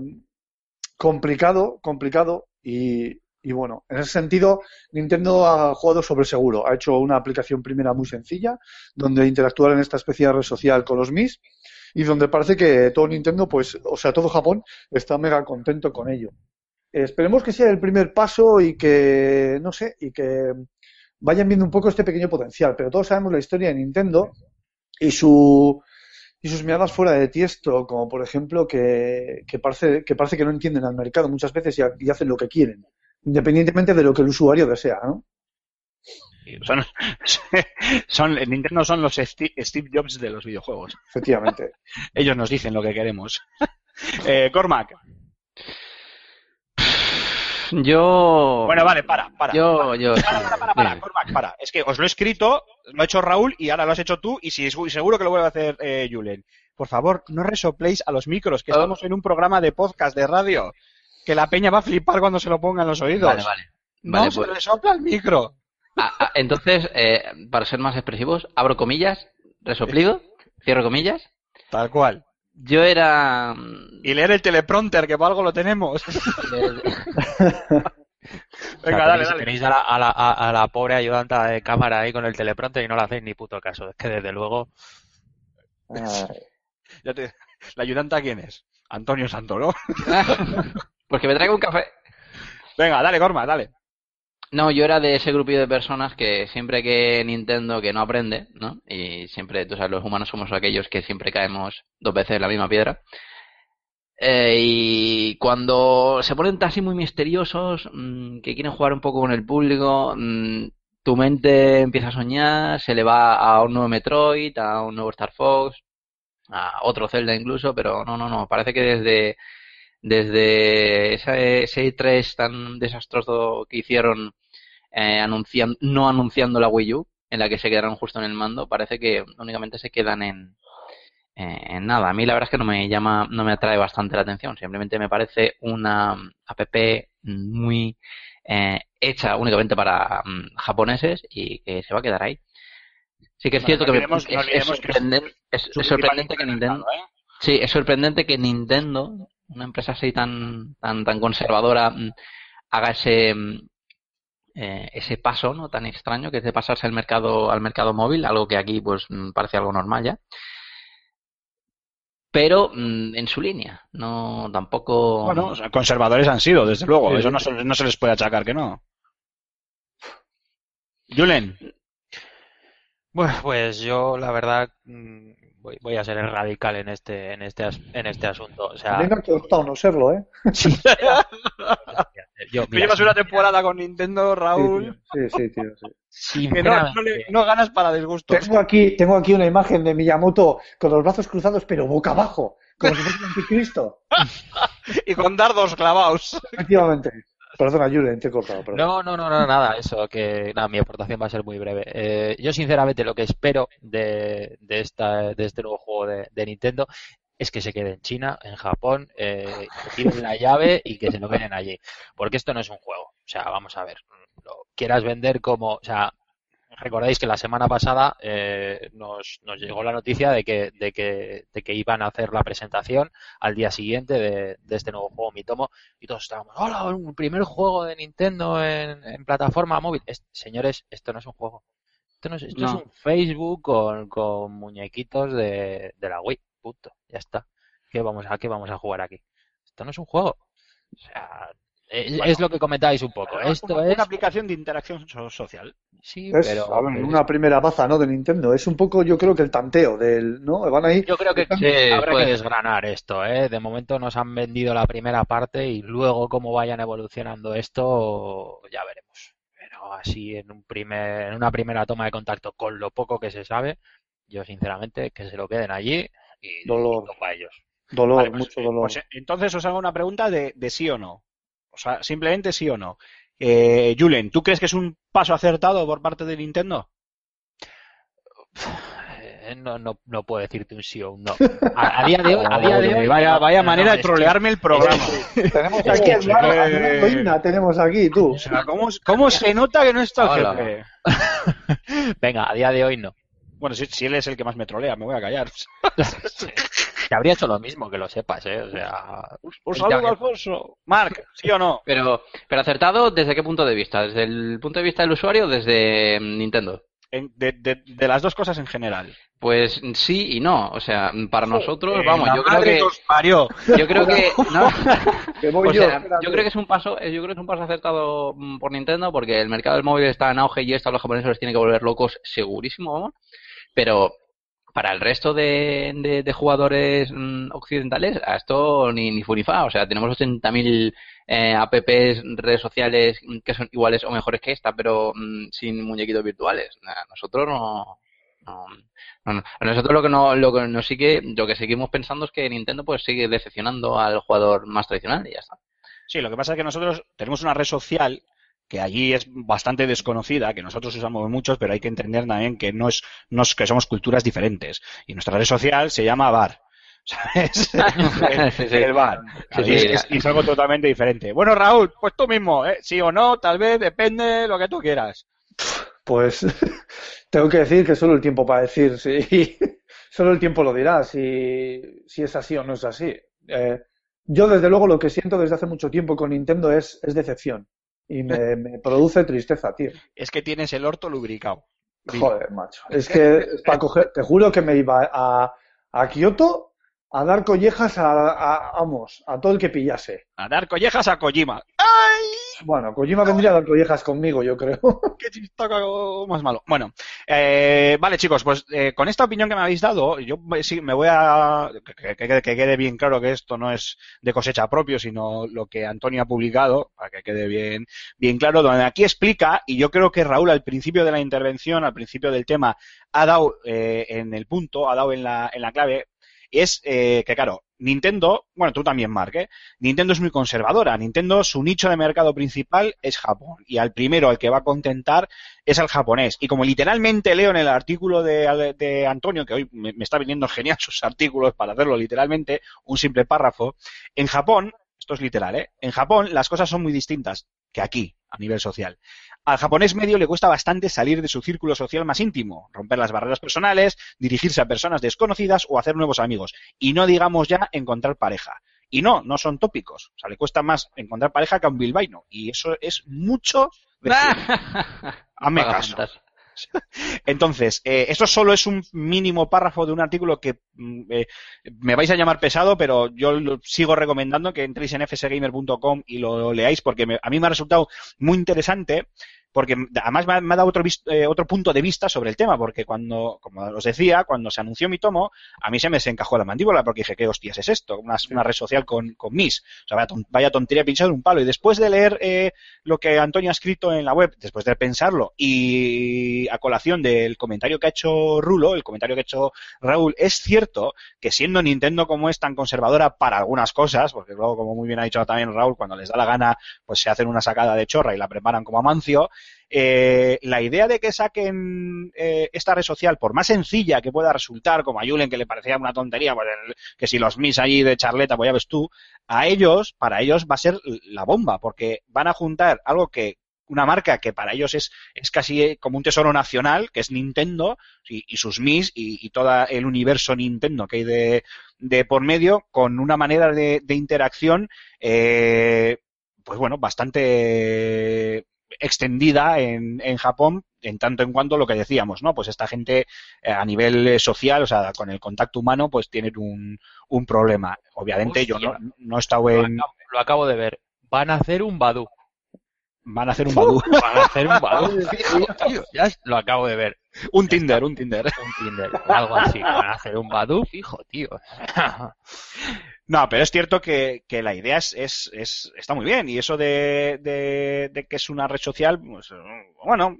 complicado, complicado y, y bueno, en ese sentido, Nintendo ha jugado sobre seguro. Ha hecho una aplicación primera muy sencilla, donde interactuar en esta especie de red social con los Mis y donde parece que todo Nintendo, pues, o sea, todo Japón está mega contento con ello. Esperemos que sea el primer paso y que, no sé, y que vayan viendo un poco este pequeño potencial. Pero todos sabemos la historia de Nintendo y su y sus miradas fuera de tiesto, como por ejemplo que, que parece, que parece que no entienden al mercado muchas veces y, ha- y hacen lo que quieren, independientemente de lo que el usuario desea, ¿no? Son, son, Nintendo son los Steve, Steve Jobs de los videojuegos. Efectivamente. Ellos nos dicen lo que queremos. Eh, Cormac. Yo. Bueno, vale, para, para. Yo, yo. Para, para, para, para. Cormac, para. Es que os lo he escrito, lo ha hecho Raúl y ahora lo has hecho tú y si, seguro que lo vuelve a hacer eh, Julen. Por favor, no resopléis a los micros, que Oh. estamos en un programa de podcast, de radio, que la peña va a flipar cuando se lo ponga en los oídos. Vale, vale. No Vale, se pues- resopla el micro. Ah, ah, entonces, eh, para ser más expresivos, abro comillas, resoplido, cierro comillas. Tal cual. Yo era. mm, Y leer el teleprompter, que por algo lo tenemos. O sea, Venga, dale, tenéis, dale. tenéis a, la, a, la, a- la pobre ayudanta de cámara ahí con el teleprompter y no le hacéis ni puto caso. Es que desde luego. Ya te- ¿La ayudanta quién es? Antonio Santo, ¿no? Pues que me traiga un café. Venga, dale, Cormac, dale. No, yo era de ese grupillo de personas que siempre que Nintendo que no aprende, ¿no? Y siempre, tú sabes, los humanos somos aquellos que siempre caemos dos veces en la misma piedra. Eh, y cuando se ponen así muy misteriosos, mm, que quieren jugar un poco con el público, mm, tu mente empieza a soñar, se le va a un nuevo Metroid, a un nuevo Star Fox, a otro Zelda incluso, pero no, no, no, parece que desde, desde ese, ese 3 tan desastroso que hicieron eh, anuncian- no anunciando la Wii U, en la que se quedaron justo en el mando, parece que únicamente se quedan en, eh, en nada. A mí la verdad es que no me llama, no me atrae bastante la atención. Simplemente me parece una app muy eh, hecha únicamente para mm, japoneses y que se va a quedar ahí. Sí que es Bueno, cierto no que me- no es, sorprendente que Nintendo, ¿eh? Sí, es sorprendente que Nintendo, una empresa así tan, tan, tan conservadora, mm, haga ese mm, eh, ese paso no tan extraño que es de pasarse al mercado al mercado móvil, algo que aquí pues mm, parece algo normal ya. Pero mm, en su línea, no tampoco. Bueno, o sea, conservadores han sido, desde luego. Sí. Eso no se, no se les puede achacar que no. Julen, Bueno, pues yo la verdad mm, voy, voy a ser el radical en este en este as- en este asunto. O sea, ha costado no serlo, ¿eh? sí. yo, mira, llevas una temporada con Nintendo, Raúl, Sí, sí, tío, sí. que no, no, le- sinceramente, no ganas para disgustos. Tengo aquí, tengo aquí una imagen de Miyamoto con los brazos cruzados, pero boca abajo, como si fuese un anticristo. Y con dardos clavados. Efectivamente. Perdona, Julen, te he cortado. perdón. No, no, no, no, nada, eso, que nada, mi aportación va a ser muy breve. Eh, yo, sinceramente, lo que espero de, esta, de este nuevo juego de, de Nintendo es que se quede en China, en Japón, eh, que tiren la llave y que se lo queden allí. Porque esto no es un juego. O sea, vamos a ver, lo quieras vender como, o sea, recordáis que la semana pasada eh, nos, nos llegó la noticia de que, de, que, de que iban a hacer la presentación al día siguiente de, de este nuevo juego Mitomo y todos estábamos, hola, un primer juego de Nintendo en, en plataforma móvil. Es- señores, esto no es un juego. Esto, no es, esto es un Facebook con, con muñequitos de, de la Wii. Punto. Ya está. ¿Qué vamos a, qué vamos a jugar aquí? Esto no es un juego. O sea, es, es lo que comentáis un poco. Esto una, es... una aplicación de interacción so- social. Sí, Es, pero... a ver, una primera baza, ¿no? De Nintendo. Es un poco, yo creo que el tanteo del, ¿no? Van ahí. Yo creo que Sí, habrá puede que ser. desgranar esto, ¿eh? De momento nos han vendido la primera parte y luego cómo vayan evolucionando esto ya veremos. Pero así en un primer, en una primera toma de contacto con lo poco que se sabe, yo sinceramente que se lo queden allí y, Dolor. y topa a ellos. Dolor, Vale, pues, mucho eh, dolor. pues, eh, entonces os hago una pregunta de, de sí o no. O sea, simplemente sí o no. Eh, Julen, ¿tú crees que es un paso acertado por parte de Nintendo? Eh, No, no, no puedo decirte un sí o un no. A, a día de hoy, a día de hoy, vaya, vaya no, no, manera de trolearme el programa. tenemos es aquí que- el eh, tenemos aquí, tú. O sea, ¿cómo, cómo se nota que no está el jefe? Venga, a día de hoy no. Bueno, si, si él es el que más me trolea, me voy a callar. Te habría hecho lo mismo, que lo sepas, ¿eh? O sea, Un saludo, Ya- Alfonso. Marc, ¿sí o no? Pero, pero acertado, ¿desde qué punto de vista? ¿Desde el punto de vista del usuario o desde mm, Nintendo? En- de, de- de las dos cosas en general. Pues sí y no. O sea, para nosotros, Eh, vamos, yo creo que, parió. yo creo que, no. O yo, sea, yo creo que es un paso, eh, yo creo que es un paso acertado mm, por Nintendo porque el mercado del móvil está en auge y esto a los japoneses los tiene que volver locos segurísimo, vamos. Pero para el resto de, de- jugadores mm, occidentales, a esto ni, ni fu ni fa. O sea, tenemos 80.000 eh, apps, redes sociales mm, que son iguales o mejores que esta, pero mm, sin muñequitos virtuales. Nah, nosotros no, no, no, no. Nosotros lo que no, lo que nos sigue, lo que seguimos pensando es que Nintendo pues sigue decepcionando al jugador más tradicional y ya está. Sí, lo que pasa es que nosotros tenemos una red social que allí es bastante desconocida, que nosotros usamos muchos, pero hay que entender también que no es, no es que somos culturas diferentes. Y nuestra red social se llama Bar. ¿Sabes? el, Sí, sí. el bar. Sí, sí, es, y es algo totalmente diferente. Bueno, Raúl, pues tú mismo, ¿eh? Sí o no, tal vez, depende, lo que tú quieras. Pues tengo que decir que solo el tiempo para decir si solo el tiempo lo dirá si, si es así o no es así. Eh, yo desde luego lo que siento desde hace mucho tiempo con Nintendo es, es decepción y me, me produce tristeza, tío. Es que tienes el orto lubricado. Joder, macho. Es que para coger, te juro que me iba a, a Kioto a dar collejas a, a- vamos, a todo el que pillase. A dar collejas a Kojima. ¡Ay! Bueno, Kojima vendría a dar collejas conmigo, yo creo. qué chistaco más malo. Bueno, eh, vale chicos, pues eh, con esta opinión que me habéis dado, yo me- sí me voy a que, que- que quede bien claro que esto no es de cosecha propio, sino lo que Antonio ha publicado, para que quede bien, bien claro, donde aquí explica, y yo creo que Raúl al principio de la intervención, al principio del tema, ha dado eh, en el punto, ha dado en la, en la clave, es eh, que claro, Nintendo, bueno, tú también, Mark, ¿eh? Nintendo es muy conservadora. Nintendo, su nicho de mercado principal es Japón. Y al primero, al que va a contentar, es al japonés. Y como literalmente leo en el artículo de, de Antonio, que hoy me, me está viniendo genial sus artículos para hacerlo literalmente, un simple párrafo, en Japón, esto es literal, ¿eh? En Japón las cosas son muy distintas que aquí, a nivel social. Al japonés medio le cuesta bastante salir de su círculo social más íntimo, romper las barreras personales, dirigirse a personas desconocidas o hacer nuevos amigos. Y no digamos ya encontrar pareja. Y no, no son tópicos. O sea, le cuesta más encontrar pareja que a un bilbaíno. Y eso es mucho Paga caso. Entonces, eh, esto solo es un mínimo párrafo de un artículo que mm, eh, me vais a llamar pesado, pero yo lo sigo recomendando que entréis en fsgamer.com y lo leáis porque a mí me ha resultado muy interesante porque además me ha, me ha dado otro, eh, otro punto de vista sobre el tema, porque cuando, como os decía, cuando se anunció mi tomo, a mí se me desencajó la mandíbula porque dije, ¿qué hostias es esto? Una, una red social con, con mis. O sea, vaya, ton- vaya tontería pinchado en un palo. Y después de leer eh, lo que Antonio ha escrito en la web, después de pensarlo, y a colación del comentario que ha hecho Rulo, el comentario que ha hecho Raúl, es cierto que siendo Nintendo como es tan conservadora para algunas cosas, porque luego, como muy bien ha dicho también Raúl, cuando les da la gana, pues se hacen una sacada de chorra y la preparan como Amancio, eh, la idea de que saquen eh, esta red social, por más sencilla que pueda resultar, como a Julen que le parecía una tontería, pues que si los mis allí de charleta, pues ya ves tú, a ellos, para ellos va a ser la bomba, porque van a juntar algo que una marca que para ellos es, es casi eh, como un tesoro nacional, que es Nintendo, y, sus Mis y, y todo el universo Nintendo que hay de, de por medio, con una manera de, de interacción, eh, pues bueno, bastante extendida en, en Japón, en tanto en cuanto lo que decíamos, ¿no? Pues esta gente eh, a nivel eh, social, o sea, con el contacto humano, pues tienen un, un problema. Obviamente yo no, no he estado Lo en... acabo, lo acabo de ver. Van a hacer un Badu. Van a hacer un Badoo. Van a hacer un Badu. Ya lo acabo de ver. un Tinder, un Tinder. Un Tinder. Algo así. Van a hacer un Badu, fijo, tío. No, pero es cierto que, la idea es, es, es- está muy bien. Y eso de, que es una red social, pues, bueno,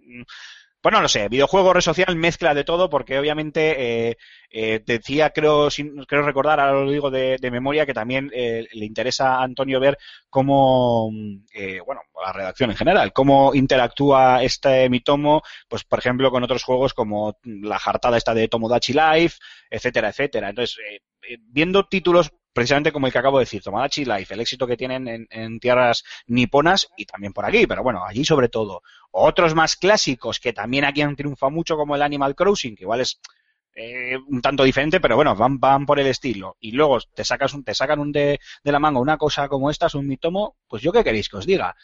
pues no lo sé. Videojuego, red social, mezcla de todo, porque obviamente eh, eh, decía, creo, sin- creo recordar, ahora lo digo de, memoria, que también eh, le interesa a Antonio ver cómo, eh, bueno, la redacción en general, cómo interactúa este Mitomo, pues por ejemplo, con otros juegos como la jartada esta de Tomodachi Life, etcétera, etcétera. Entonces, eh, viendo títulos precisamente como el que acabo de decir, Tomodachi Life, el éxito que tienen en, en tierras niponas y también por aquí, pero bueno, allí sobre todo. Otros más clásicos que también aquí han triunfado mucho, como el Animal Crossing, que igual es eh, un tanto diferente, pero bueno, van, van por el estilo. Y luego te sacas un, te sacan un de, de la manga una cosa como esta, es un mitomo, pues yo qué queréis que os diga.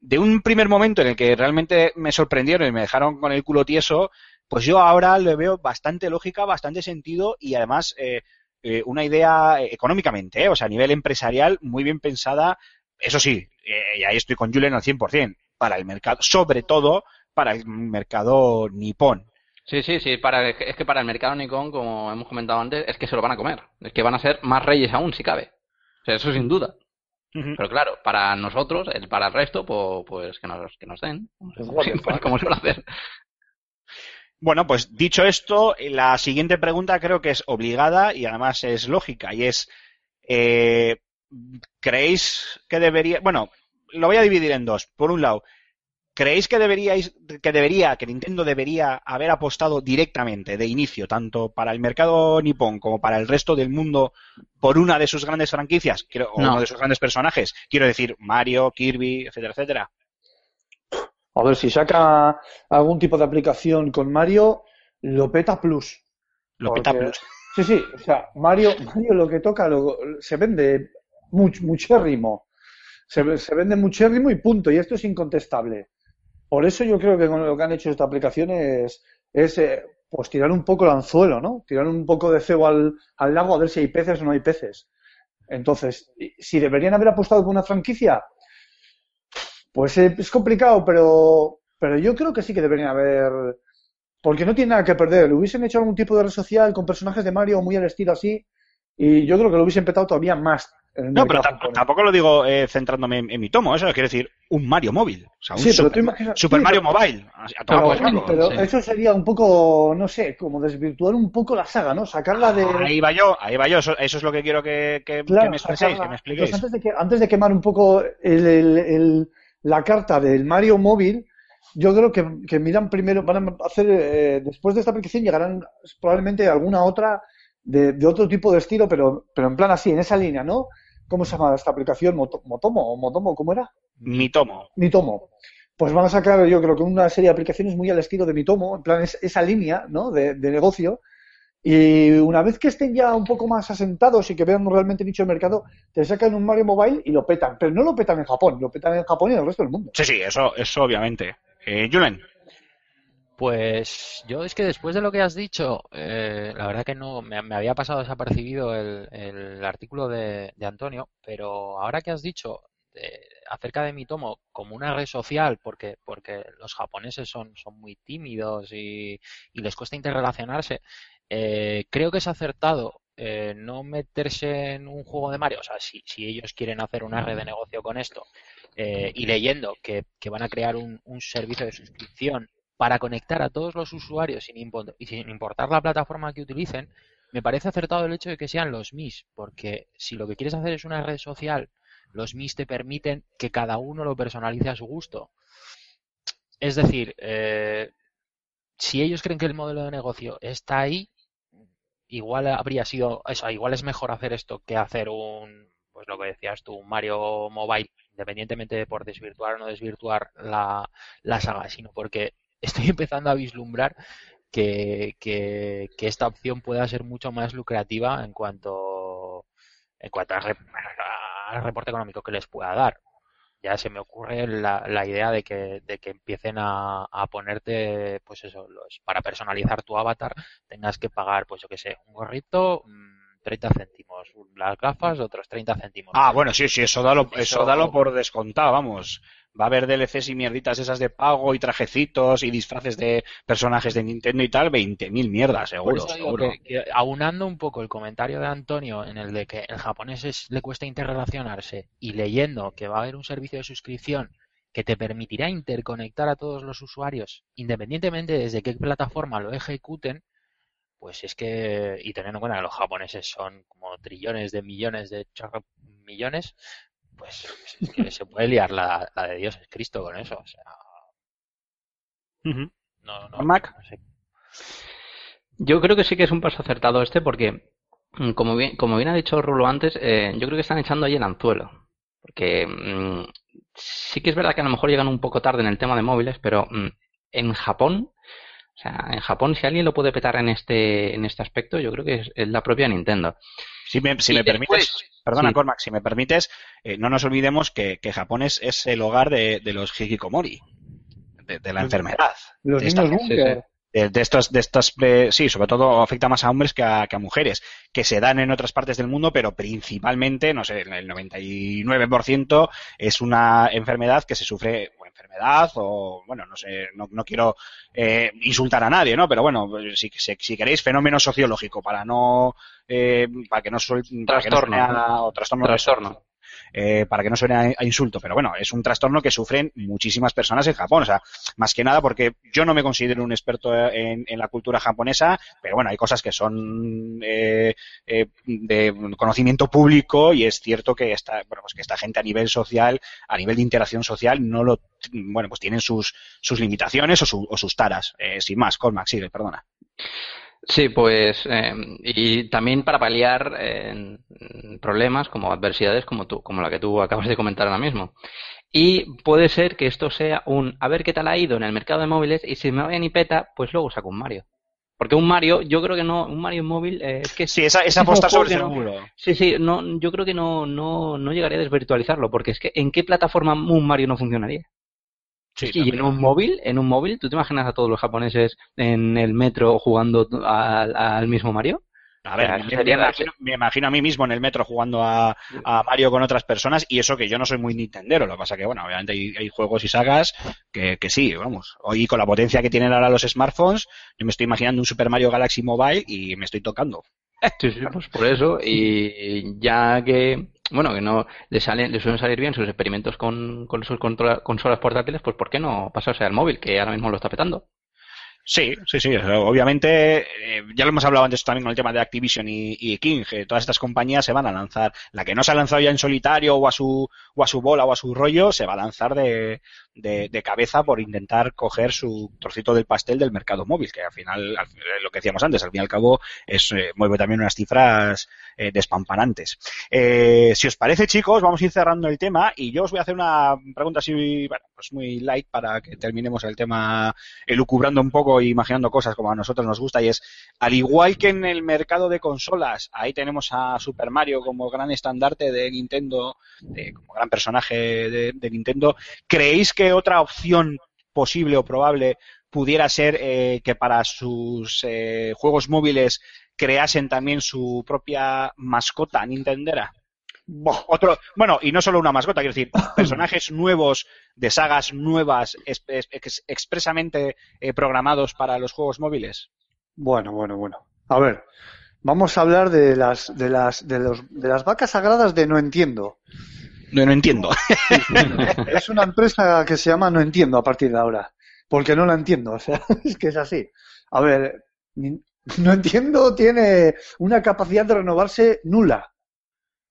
De un primer momento en el que realmente me sorprendieron y me dejaron con el culo tieso, pues yo ahora le veo bastante lógica, bastante sentido y además eh, eh, una idea eh, económicamente, ¿eh? o sea, a nivel empresarial, muy bien pensada. Eso sí, eh, y ahí estoy con Julen al 100%, para el mercado, sobre todo para el mercado nipón. Sí, sí, sí, para, es que para el mercado Nikon, como hemos comentado antes, es que se lo van a comer. Es que van a ser más reyes aún, si cabe. O sea, eso sin duda. Pero claro, para nosotros, el, para el resto, pues, pues que, nos, que nos den. Pues Como siempre, como suele hacer. Bueno, pues dicho esto, la siguiente pregunta creo que es obligada y además es lógica y es, eh, ¿creéis que debería, bueno, lo voy a dividir en dos. Por un lado, ¿creéis que deberíais, que debería, que Nintendo debería haber apostado directamente, de inicio, tanto para el mercado nipón como para el resto del mundo, por una de sus grandes franquicias, quiero, o No. uno de sus grandes personajes? Quiero decir, Mario, Kirby, etcétera, etcétera. A ver, si saca algún tipo de aplicación con Mario, lo peta plus. Lo Porque- peta plus. Sí, sí, o sea, Mario, Mario lo que toca lo- se vende much, muchérrimo. Se, se vende muchérrimo y punto, y esto es incontestable. Por eso yo creo que con lo que han hecho esta aplicación es, es eh, pues tirar un poco el anzuelo, ¿no? Tirar un poco de cebo al, al lago a ver si hay peces o no hay peces. Entonces, si deberían haber apostado por una franquicia, pues eh, es complicado, pero, pero yo creo que sí que deberían haber, porque no tiene nada que perder. Hubiesen hecho algún tipo de red social con personajes de Mario muy al estilo así, y yo creo que lo hubiesen petado todavía más. No, pero tampoco lo digo eh, centrándome en, en mi tomo, eso quiere decir un Mario móvil. O sea, un Sí, pero Super, Super sí, Mario pero- Mobile. A, Pero- pero sí. eso sería un poco, no sé, como desvirtuar un poco la saga, ¿no? Sacarla de... Ahí va yo, ahí va yo. Eso, eso es lo que quiero que, que- Claro, que me expreséis, sacarla. que me expliquéis. Antes de, que, antes de quemar un poco el- el- el- la carta del Mario móvil, yo creo que, que miran primero, van a hacer, eh, después de esta aplicación llegarán probablemente alguna otra de, de otro tipo de estilo, pero, pero en plan así, en esa línea, ¿no? ¿Cómo se llama esta aplicación? Moto- ¿Motomo? ¿O Motomo? ¿Cómo era? Mi tomo. Mitomo. Pues van a sacar, yo creo que una serie de aplicaciones muy al estilo de Mitomo, en plan es- esa línea, ¿no? De, de negocio. Y una vez que estén ya un poco más asentados y que vean realmente nicho de mercado, te sacan un Mario Mobile y lo petan. Pero no lo petan en Japón, lo petan en Japón y en el resto del mundo. Sí, sí, eso, eso obviamente. Eh, Julen, Pues yo es que después de lo que has dicho, eh, la verdad que no me, me había pasado desapercibido el, el artículo de, de Antonio, pero ahora que has dicho de- acerca de mi tomo como una red social, porque, porque los japoneses son, son muy tímidos y, y les cuesta interrelacionarse, eh, creo que es acertado eh, no meterse en un juego de Mario. O sea, si, ellos quieren hacer una red de negocio con esto eh, y leyendo que, van a crear un, servicio de suscripción para conectar a todos los usuarios sin, y sin importar la plataforma que utilicen, me parece acertado el hecho de que sean los MIS, porque si lo que quieres hacer es una red social, los MIS te permiten que cada uno lo personalice a su gusto. Es decir, eh, si ellos creen que el modelo de negocio está ahí, igual habría sido, eso, igual es mejor hacer esto que hacer un, pues lo que decías tú, un Mario Mobile, independientemente de por desvirtuar o no desvirtuar la, la saga, sino porque estoy empezando a vislumbrar que, que, que esta opción pueda ser mucho más lucrativa en cuanto, en cuanto al rep- al reporte económico que les pueda dar. Ya se me ocurre la, la idea de que, de que empiecen a, a ponerte, pues eso, los, para personalizar tu avatar, tengas que pagar, pues yo qué sé, un gorrito, mm, 30 céntimos, las gafas, otros 30 céntimos. Ah, bueno, sí, sí, eso dalo, eso Eso- dalo por descontado, vamos. Va a haber DLCs y mierditas esas de pago y trajecitos y disfraces de personajes de Nintendo y tal, 20.000 mierdas, seguro, seguro. que, que aunando un poco el comentario de Antonio en el de que el japonés es- le cuesta interrelacionarse y leyendo que va a haber un servicio de suscripción que te permitirá interconectar a todos los usuarios independientemente desde qué plataforma lo ejecuten, pues es que, y teniendo en cuenta que los japoneses son como trillones de millones de millones, pues es que se puede liar la, la de Dios es Cristo con eso. O sea, no, no, Mac. no sé. Yo creo que sí que es un paso acertado este porque, mm, como bien, como bien ha dicho Rulo antes, eh, yo creo que están echando ahí el anzuelo. Porque mm, sí que es verdad que a lo mejor llegan un poco tarde en el tema de móviles, pero mm, en Japón, o sea, en Japón si alguien lo puede petar en este, en este aspecto, yo creo que es, es la propia Nintendo. Si me, si me después- permites, perdona, sí. Cormac, si me permites, eh, no nos olvidemos que, que Japón es, es el hogar de, de los hikikomori, de, de la enfermedad. Los de niños de, de estos, de estas, eh, sí, sobre todo afecta más a hombres que a, que a mujeres, que se dan en otras partes del mundo, pero principalmente, no sé, el 99% es una enfermedad que se sufre, enfermedad, o bueno, no sé, no, no quiero eh, insultar a nadie, ¿no? Pero bueno, si, si, si queréis, fenómeno sociológico, para no, eh, para que no, para que no o trastorno, Trastorno. Eh, para que no suene a, insulto, pero bueno, es un trastorno que sufren muchísimas personas en Japón, o sea, más que nada porque yo no me considero un experto en, en la cultura japonesa, pero bueno, hay cosas que son eh, eh, de conocimiento público y es cierto que esta, bueno, pues que esta gente a nivel social, a nivel de interacción social, no lo, bueno, pues tienen sus, sus limitaciones o, su- o sus taras, eh, sin más, Colmac, sigue, perdona. Sí, pues, eh, y también para paliar eh, problemas como adversidades como tú, como la que tú acabas de comentar ahora mismo. Y puede ser que esto sea un a ver qué tal ha ido en el mercado de móviles y si me va bien y peta, pues luego saco un Mario. Porque un Mario, yo creo que no, un Mario móvil, eh, es que Sí, esa, esa es apostar sobre no- seguro. Sí, sí, no, yo creo que no, no, no llegaría a desvirtualizarlo, porque es que ¿en qué plataforma un Mario no funcionaría? Sí, y en un móvil, en un móvil, ¿tú te imaginas a todos los japoneses en el metro jugando al, mismo Mario? A ver, me, me imagino, me imagino a mí mismo en el metro jugando a, a Mario con otras personas y eso que yo no soy muy nintendero, lo que pasa que, bueno, obviamente hay, hay juegos y sagas que, que sí, vamos. Hoy con la potencia que tienen ahora los smartphones, yo me estoy imaginando un Super Mario Galaxy Mobile y me estoy tocando. Sí, sí, pues por eso. Y ya que, bueno, que no le salen, le suelen salir bien sus experimentos con, con sus consolas portátiles, pues ¿por qué no pasarse al móvil, que ahora mismo lo está petando? Sí, sí, sí. Obviamente, eh, ya lo hemos hablado antes también con el tema de Activision y, y King, todas estas compañías se van a lanzar. La que no se ha lanzado ya en solitario o a su, o a su bola o a su rollo, se va a lanzar de, de, de cabeza por intentar coger su trocito del pastel del mercado móvil, que al final, al- lo que decíamos antes, al fin y al cabo, es, eh, mueve también unas cifras eh, despampanantes. Eh, si os parece, chicos, vamos a ir cerrando el tema y yo os voy a hacer una pregunta así, bueno, pues muy light para que terminemos el tema elucubrando un poco e imaginando cosas como a nosotros nos gusta y es, al igual que en el mercado de consolas, ahí tenemos a Super Mario como gran estandarte de Nintendo, como gran personaje de, de Nintendo, ¿creéis que otra opción posible o probable pudiera ser eh, que para sus eh, juegos móviles creasen también su propia mascota nintendera? Otro, bueno, y no solo una mascota, quiero decir, personajes nuevos de sagas nuevas es- es- ex- expresamente eh, programados para los juegos móviles. Bueno, bueno, bueno. A ver, vamos a hablar de las, de las, de los, de las vacas sagradas de No Entiendo. No, no entiendo. Es una empresa que se llama No Entiendo a partir de ahora. Porque no la entiendo, o sea, es que es así. A ver, No Entiendo tiene una capacidad de renovarse nula.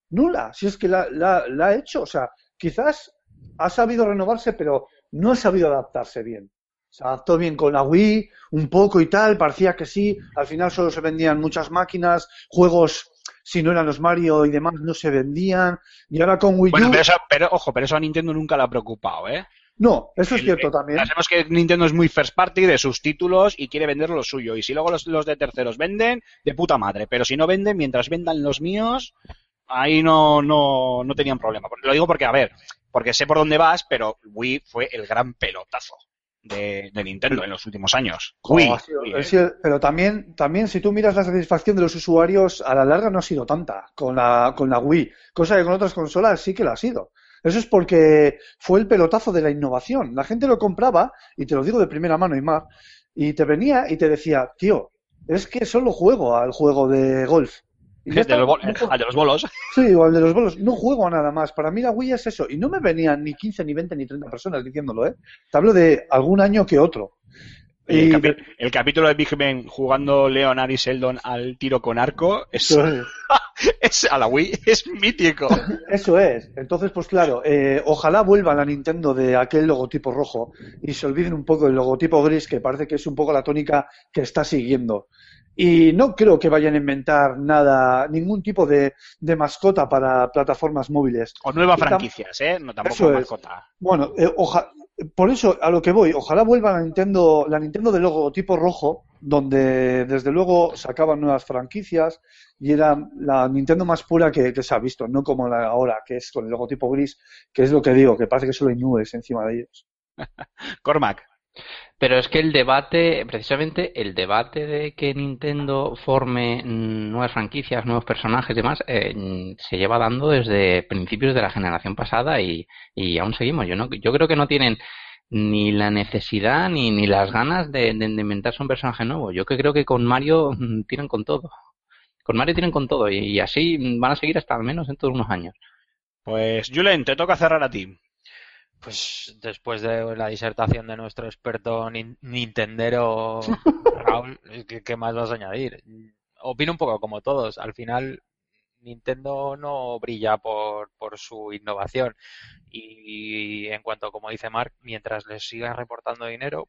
Nula, si es que la, la, la ha hecho. O sea, quizás ha sabido renovarse, pero no ha sabido adaptarse bien. Se adaptó bien con la Wii, un poco y tal, parecía que sí. Al final solo se vendían muchas máquinas, juegos, si no eran los Mario y demás, no se vendían. Y ahora con Wii U. Bueno, pero, eso, pero ojo, pero eso a Nintendo nunca le ha preocupado, ¿eh? No, eso es cierto también. Sabemos que Nintendo es muy first party de sus títulos y quiere vender lo suyo. Y si luego los, los de terceros venden, de puta madre. Pero si no venden, mientras vendan los míos, ahí no, no, no tenían problema. Lo digo porque, a ver, porque sé por dónde vas, pero Wii fue el gran pelotazo de, de Nintendo en los últimos años. Oh, sido- ¿eh? sido- pero también, también si tú miras la satisfacción de los usuarios, a la larga no ha sido tanta con la, con la Wii, cosa que con otras consolas sí que lo ha sido. Eso es porque fue el pelotazo de la innovación. La gente lo compraba, y te lo digo de primera mano y más, y te venía y te decía, tío, es que solo juego al juego de golf. Y De los No al de los bolos. Sí, o al de los bolos. No juego a nada más. Para mí la Wii es eso. Y no me venían ni 15, ni 20, ni 30 personas diciéndolo, ¿eh? Te hablo de algún año que otro. El, Y capi- el capítulo de Big Ben jugando Leonard y Sheldon al tiro con arco es, es. es- a la Wii es mítico. Eso es. Entonces, pues claro, eh, ojalá vuelvan a Nintendo de aquel logotipo rojo y se olviden un poco del logotipo gris, que parece que es un poco la tónica que está siguiendo. Y no creo que vayan a inventar nada, ningún tipo de, de mascota para plataformas móviles. O nuevas franquicias, ¿eh? No, tampoco mascota. Bueno, eh, oja- por eso a lo que voy, ojalá vuelva la Nintendo, la Nintendo de logotipo rojo, donde desde luego sacaban nuevas franquicias y era la Nintendo más pura que, que se ha visto, no como la ahora, que es con el logotipo gris, que es lo que digo, que parece que solo hay nubes encima de ellos. Cormac. Pero es que el debate, precisamente el debate de que Nintendo forme nuevas franquicias, nuevos personajes y demás, eh, se lleva dando desde principios de la generación pasada y, aún seguimos. Yo no, yo creo que no tienen ni la necesidad ni, las ganas de, de- inventarse un personaje nuevo. Yo que creo que con Mario mm, tiran con todo. Con Mario tienen con todo y, y así van a seguir hasta al menos dentro de unos años. Pues, Julen, te toca cerrar a ti. Pues después de la disertación de nuestro experto nin- nintendero Raúl, ¿qué, qué más vas a añadir? Opino un poco como todos. Al final, Nintendo no brilla por, por su innovación. Y en cuanto, como dice Mark, mientras les siga reportando dinero,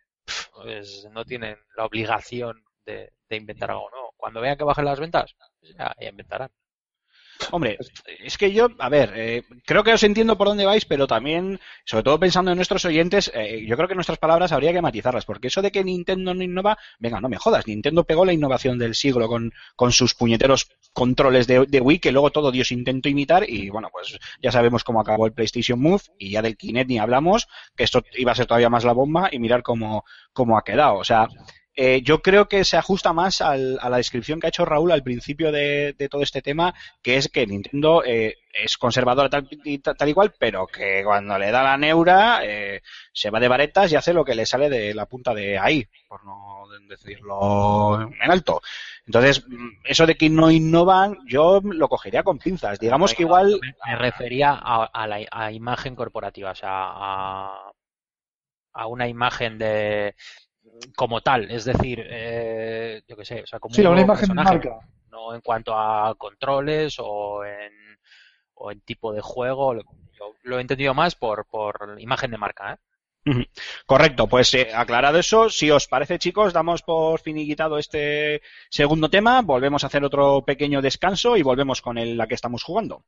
pues no tienen la obligación de, de inventar algo nuevo. Cuando vean que bajen las ventas, ya, ya inventarán. Hombre, es que yo, a ver, eh, creo que os entiendo por dónde vais, pero también, sobre todo pensando en nuestros oyentes, eh, yo creo que nuestras palabras habría que matizarlas, porque eso de que Nintendo no innova, venga, no me jodas, Nintendo pegó la innovación del siglo con, con sus puñeteros controles de, de Wii, que luego todo Dios intentó imitar, y bueno, pues ya sabemos cómo acabó el PlayStation Move, y ya del Kinect ni hablamos, que esto iba a ser todavía más la bomba, y mirar cómo, cómo ha quedado. O sea, eh, yo creo que se ajusta más al- a la descripción que ha hecho Raúl al principio de, todo este tema, que es que Nintendo eh, es conservadora tal y, tal, y cual, pero que cuando le da la neura eh, se va de varetas y hace lo que le sale de la punta de ahí, por no decirlo en alto. Entonces, mm, eso de que no innovan, yo lo cogería con pinzas. Digamos que igual... Me, refería a, a la imagen corporativa, o sea, a, a una imagen de como tal, es decir, eh, yo qué sé, o sea, como Sí, un una imagen de personaje, marca. no en cuanto a controles o en, o en tipo de juego, lo, he entendido más por, por imagen de marca, ¿eh? Correcto, pues eh, aclarado eso, si os parece chicos, damos por finiquitado este segundo tema, volvemos a hacer otro pequeño descanso y volvemos con el, la que estamos jugando.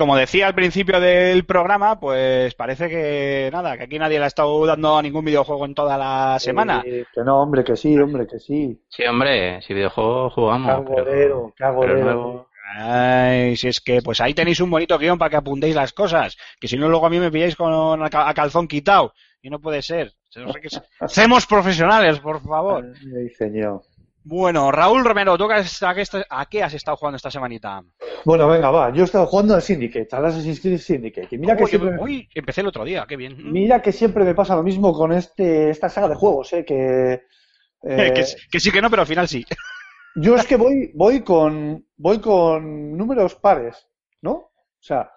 Como decía al principio del programa, pues parece que nada, que aquí nadie le ha estado dando a ningún videojuego en toda la semana. Eh, que no, hombre, que sí, hombre, que sí. Sí, hombre, si videojuego jugamos. Cagolero, cagolero. Ay, si es que, pues ahí tenéis un bonito guion para que apuntéis las cosas. Que si no, luego a mí me pilláis con a, ca- a calzón quitado. Y no puede ser. Seamos profesionales, por favor. Ay, señor. Bueno, Raúl Romero, ¿tú a qué, a qué has estado jugando esta semanita? Bueno, venga, va. Yo he estado jugando al Syndicate, al Assassin's Creed Syndicate. Y mira que, siempre, uy, empecé el otro día, qué bien. mira que siempre me pasa lo mismo con este esta saga de juegos, ¿eh? Que, eh, que, que sí que no, pero al final sí. yo es que voy, voy con voy con números pares, ¿no? O sea,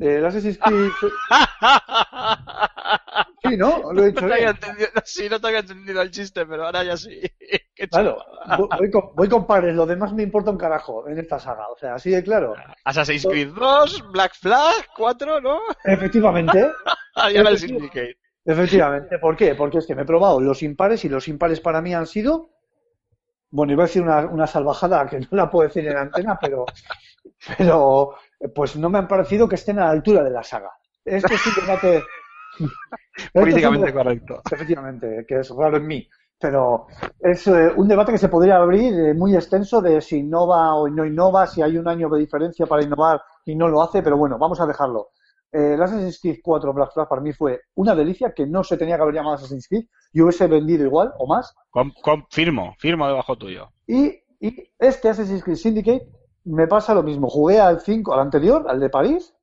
el Assassin's Creed... Sí, ¿no? Lo he dicho No te había bien. entendido, sí, no te había entendido el chiste, pero ahora ya sí. Qué Claro, voy- con, voy con pares, lo demás me importa un carajo en esta saga, o sea, así de claro. Assassin's Creed 2, Black Flag 4, ¿no? Efectivamente, y ahora el Syndicate. efectivamente. ¿Por qué? Porque es que me he probado los impares y los impares para mí han sido bueno, iba a decir una, una salvajada que no la puedo decir en antena, pero, pero pues no me han parecido que estén a la altura de la saga. Este debate. este es un Políticamente correcto. Efectivamente, que es raro en mí. Pero es eh, un debate que se podría abrir eh, muy extenso de si innova o no innova, si hay un año de diferencia para innovar y no lo hace, pero bueno, vamos a dejarlo. Eh, el Assassin's Creed 4 Black Flag para mí fue una delicia que no se tenía que haber llamado Assassin's Creed. Yo hubiese vendido igual o más. Com- com- firmo, firmo debajo tuyo. Y, y este Assassin's Creed Syndicate me pasa lo mismo. Jugué al 5, al anterior, al de París,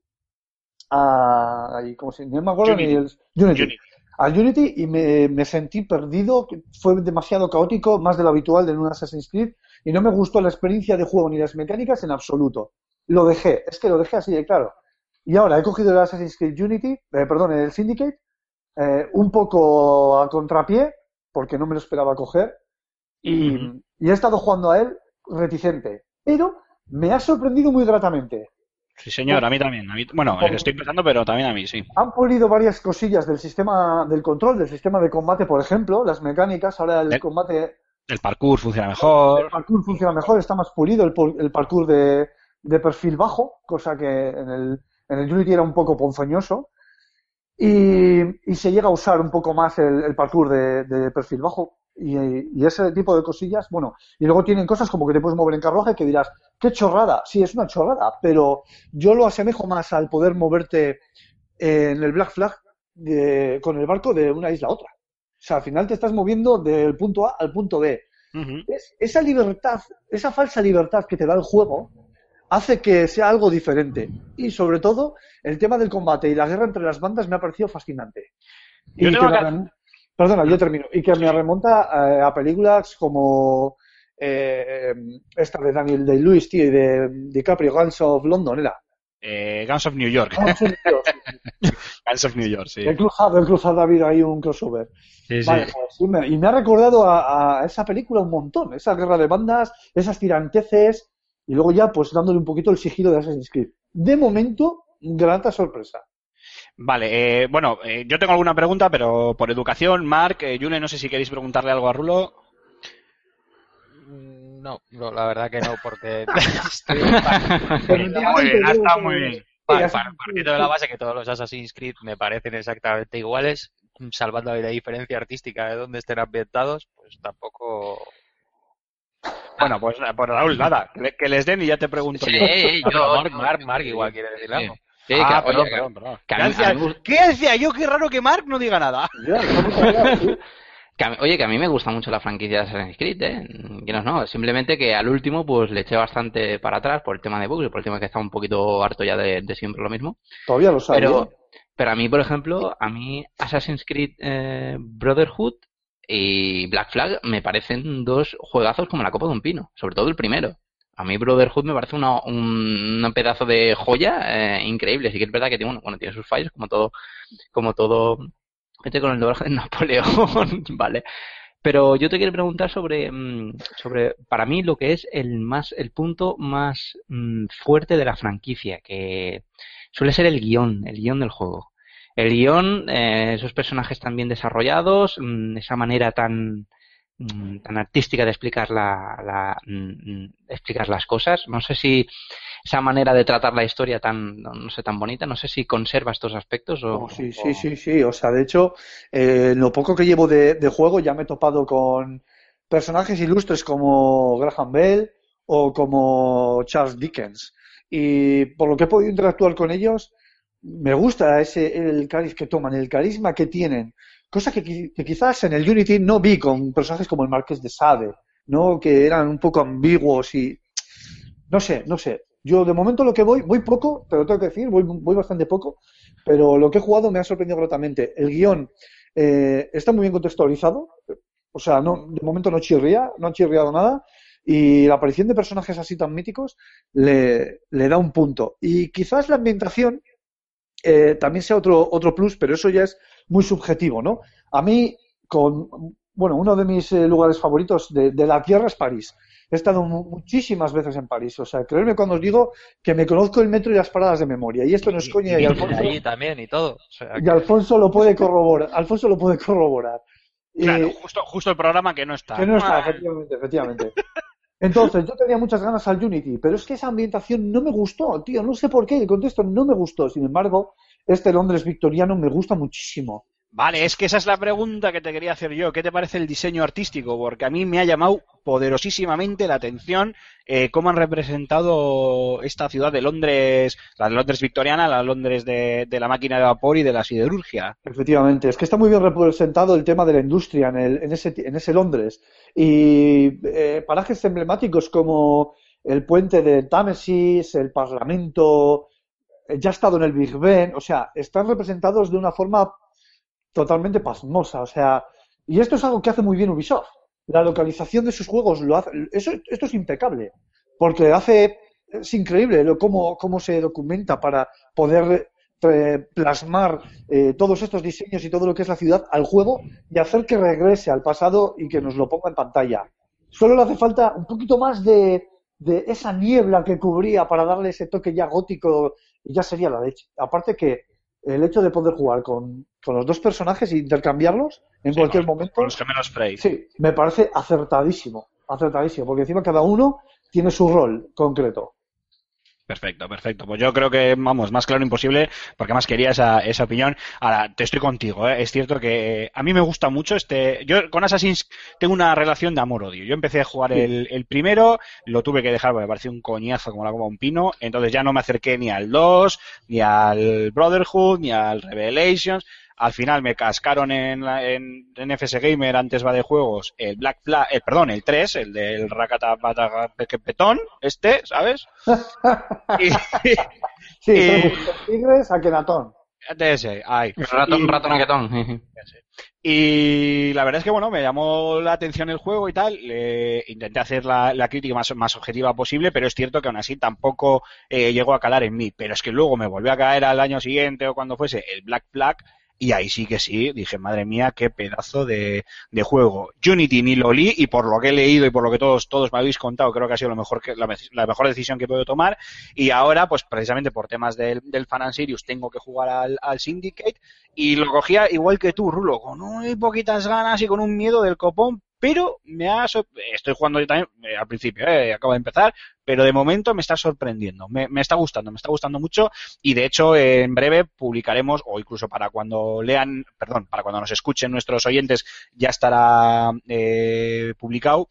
a, ¿cómo se, no me acuerdo ni Unity. el Unity. Unity. Al Unity y me, me sentí perdido, fue demasiado caótico, más de lo habitual en un Assassin's Creed, y no me gustó la experiencia de juego ni las mecánicas en absoluto. Lo dejé, es que lo dejé así de claro. Y ahora he cogido el Assassin's Creed Unity, eh, perdón, el Syndicate, eh, un poco a contrapié, porque no me lo esperaba coger, y, y he estado jugando a él reticente. Pero me ha sorprendido muy gratamente. Sí, señor, a mí también. A mí, bueno, estoy empezando, pero también a mí, sí. Han pulido varias cosillas del sistema del control, del sistema de combate, por ejemplo, las mecánicas. Ahora el El- combate, El parkour funciona el mejor. parkour funciona mejor, está más pulido el, el parkour de, de perfil bajo, cosa que en el, en el Unity era un poco ponzoñoso. Y, y se llega a usar un poco más el, el parkour de, de perfil bajo. Y, y ese tipo de cosillas, bueno, y luego tienen cosas como que te puedes mover en carruaje que dirás, qué chorrada, sí, es una chorrada, pero yo lo asemejo más al poder moverte en el Black Flag de- con el barco de una isla a otra. O sea, al final te estás moviendo del punto A al punto B. Es- esa libertad, esa falsa libertad que te da el juego, hace que sea algo diferente. Y sobre todo, el tema del combate y la guerra entre las bandas me ha parecido fascinante. Yo tengo que Perdona, yo termino. Y que me remonta eh, a películas como eh, esta de Daniel Day-Lewis, tío, y de DiCaprio, Guns of London, era. Eh, Guns of New York. Ah, sí. Guns of New York, sí. El cruzado, el cruzado ha habido ahí un crossover. Sí, sí. Vale, pues, sí, me- y me ha recordado a, a esa película un montón, esa guerra de bandas, esas tiranteces, y luego ya pues dándole un poquito el sigilo de Assassin's Creed. De momento, grata sorpresa. Vale, eh, bueno, eh, yo tengo alguna pregunta, pero por educación, Mark, eh, Yune, no sé si queréis preguntarle algo a Rulo. Mm, No, no, la verdad que no, porque estoy Está muy bien, está muy bien. Partiendo de la base que todos los Assassin's Creed me parecen exactamente iguales, salvando la diferencia artística de dónde estén ambientados, pues tampoco. Bueno, pues eh, por Raúl, nada, que, le- que les den y ya te pregunto Sí, yo. yo- Mark, Mark, Mark igual quiere decir algo. Sí, ah, que, perdón, oye, perdón, perdón. que a ¿Qué mí- ¿Qué decía yo? Qué raro que Mark no diga nada. Que mí- oye, que a mí me gusta mucho la franquicia de Assassin's Creed, ¿eh? Que no, no, simplemente que al último pues le eché bastante para atrás por el tema de bugs y por el tema que estaba un poquito harto ya de, de siempre lo mismo. Todavía lo sabe. Pero, ¿eh? pero a mí, por ejemplo, a mí Assassin's Creed eh, Brotherhood y Black Flag me parecen dos juegazos como la copa de un pino, sobre todo el primero. A mí Brotherhood me parece una, un, pedazo de joya eh, increíble. Sí que es verdad que tiene, bueno, bueno, tiene sus fallos, como todo, como todo, vete con el doblaje de Napoleón, vale. Pero yo te quiero preguntar sobre, mm, sobre, para mí, lo que es el más, el punto más mm, fuerte de la franquicia, que suele ser el guion, el guion del juego. El guion, eh, esos personajes tan bien desarrollados, mm, esa manera tan, mm, tan artística de explicar la, la, mm, mm, explicar las cosas. No sé si esa manera de tratar la historia tan, no sé, tan bonita, no sé si conserva estos aspectos o, Oh, sí, o- sí, sí, sí. O sea, de hecho, eh, lo poco que llevo de, de juego ya me he topado con personajes ilustres como Graham Bell o como Charles Dickens. Y por lo que he podido interactuar con ellos, me gusta ese el cariz que toman, el carisma que tienen. Cosa que, qui- que quizás en el Unity no vi con personajes como el Marqués de Sade, ¿no? Que eran un poco ambiguos y no sé, no sé. Yo de momento lo que voy, voy poco, te lo tengo que decir, voy, voy bastante poco, pero lo que he jugado me ha sorprendido gratamente. El guion eh, está muy bien contextualizado, o sea, no, de momento no chirría, no ha chirriado nada, y la aparición de personajes así tan míticos le, le da un punto. Y quizás la ambientación eh, también sea otro, otro plus, pero eso ya es muy subjetivo, ¿no? A mí, con, bueno, uno de mis eh, lugares favoritos de, de la Tierra es París. He estado mu- muchísimas veces en París, o sea, creedme cuando os digo que me conozco el metro y las paradas de memoria, y esto no es coña, y, Y Alfonso, también y todo. O sea, y Alfonso lo puede corroborar, Alfonso lo puede corroborar. Claro, Eh, justo, justo el programa que no está. que no está, Ah, efectivamente, efectivamente. Entonces, yo tenía muchas ganas al Unity, pero es que esa ambientación no me gustó, tío, no sé por qué, el contexto no me gustó. Sin embargo, este Londres victoriano me gusta muchísimo. Vale, es que esa es la pregunta que te quería hacer yo. ¿Qué te parece el diseño artístico? Porque a mí me ha llamado poderosísimamente la atención eh, cómo han representado esta ciudad de Londres, la de Londres victoriana, la Londres de, de la máquina de vapor y de la siderurgia. Efectivamente, es que está muy bien representado el tema de la industria en, el- en ese, en ese Londres. Y eh, parajes emblemáticos como el puente de Támesis, el Parlamento, ya ha estado en el Big Ben, o sea, están representados de una forma totalmente pasmosa, o sea, y esto es algo que hace muy bien Ubisoft. La localización de sus juegos lo hace, eso, esto es impecable, porque hace, es increíble lo, cómo, cómo se documenta para poder eh, plasmar eh, todos estos diseños y todo lo que es la ciudad al juego y hacer que regrese al pasado y que nos lo ponga en pantalla. Solo le hace falta un poquito más de, de esa niebla que cubría para darle ese toque ya gótico y ya sería la leche. Aparte que el hecho de poder jugar con, con los dos personajes e intercambiarlos en Sí, cualquier con- momento, Con los gemelos Frey. sí, me parece acertadísimo, acertadísimo, porque encima cada uno tiene su rol concreto. Perfecto, perfecto. Pues yo creo que, vamos, más claro imposible, porque más quería esa, esa opinión. Ahora, te estoy contigo, ¿eh? es cierto que a mí me gusta mucho este. Yo con Assassin's tengo una relación de amor-odio. Yo empecé a jugar Sí. el, el primero, lo tuve que dejar porque me pareció un coñazo como la de un pino, entonces ya no me acerqué ni al 2, ni al Brotherhood, ni al Revelations. Al final me cascaron en, la- en, en FS Gamer, antes va de juegos, el Black Flag, el, perdón, el 3, el del Rakata Petón, este, ¿sabes? Y- Sí, Eh, tigres, Akenatón. de ese, ay. Ratón, Y- ratón aguetón. Y la verdad es que, bueno, me llamó la atención el juego y tal. le- intenté hacer la, la crítica más, más objetiva posible, pero es cierto que aún así tampoco eh, llegó a calar en mí. Pero es que luego me volvió a caer al año siguiente o cuando fuese el Black Flag. Y ahí sí que sí, dije, madre mía, qué pedazo de, de juego. Unity ni lo li, y por lo que he leído y por lo que todos, todos me habéis contado, creo que ha sido lo mejor que, la, me- la mejor decisión que puedo tomar. Y ahora, pues precisamente por temas del, del Fan and Sirius, tengo que jugar al, al Syndicate y lo cogía igual que tú, Rulo, con muy poquitas ganas y con un miedo del copón, pero me ha estoy jugando yo también eh, al principio, eh, acabo de empezar, pero de momento me está sorprendiendo, me, está gustando, me está gustando mucho y de hecho eh, en breve publicaremos o incluso para cuando lean, perdón, para cuando nos escuchen nuestros oyentes ya estará eh, publicado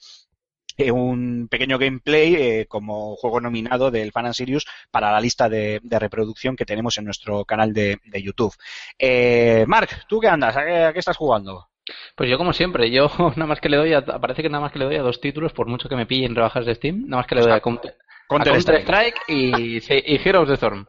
un pequeño gameplay eh, como juego nominado del Fan and Sirius para la lista de, reproducción que tenemos en nuestro canal de, de YouTube. Eh, Mark, ¿tú qué andas? ¿A a qué estás jugando? Pues yo como siempre, yo nada más que le doy a, parece que nada más que le doy a dos títulos, por mucho que me pillen rebajas de Steam, nada más que le doy a Counter, a Counter Strike. Y, Heroes of the Storm.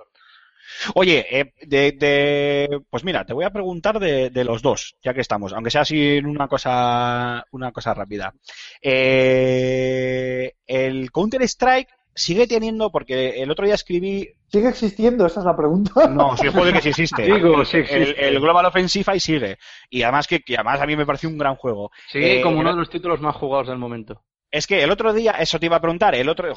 Oye, eh, de, de- pues mira, te voy a preguntar de, de los dos, ya que estamos, aunque sea así en una cosa, una cosa rápida. Eh, el Counter Strike sigue teniendo, porque el otro día escribí ¿Sigue existiendo? Esa es la pregunta. No, sí, joder que sí existe. Digo, sí el, existe. el Global Offensive ahí sigue. Y además que, que además a mí me pareció un gran juego. Sigue Eh, como uno el- de los títulos más jugados del momento. Es que el otro día, eso te iba a preguntar, el otro,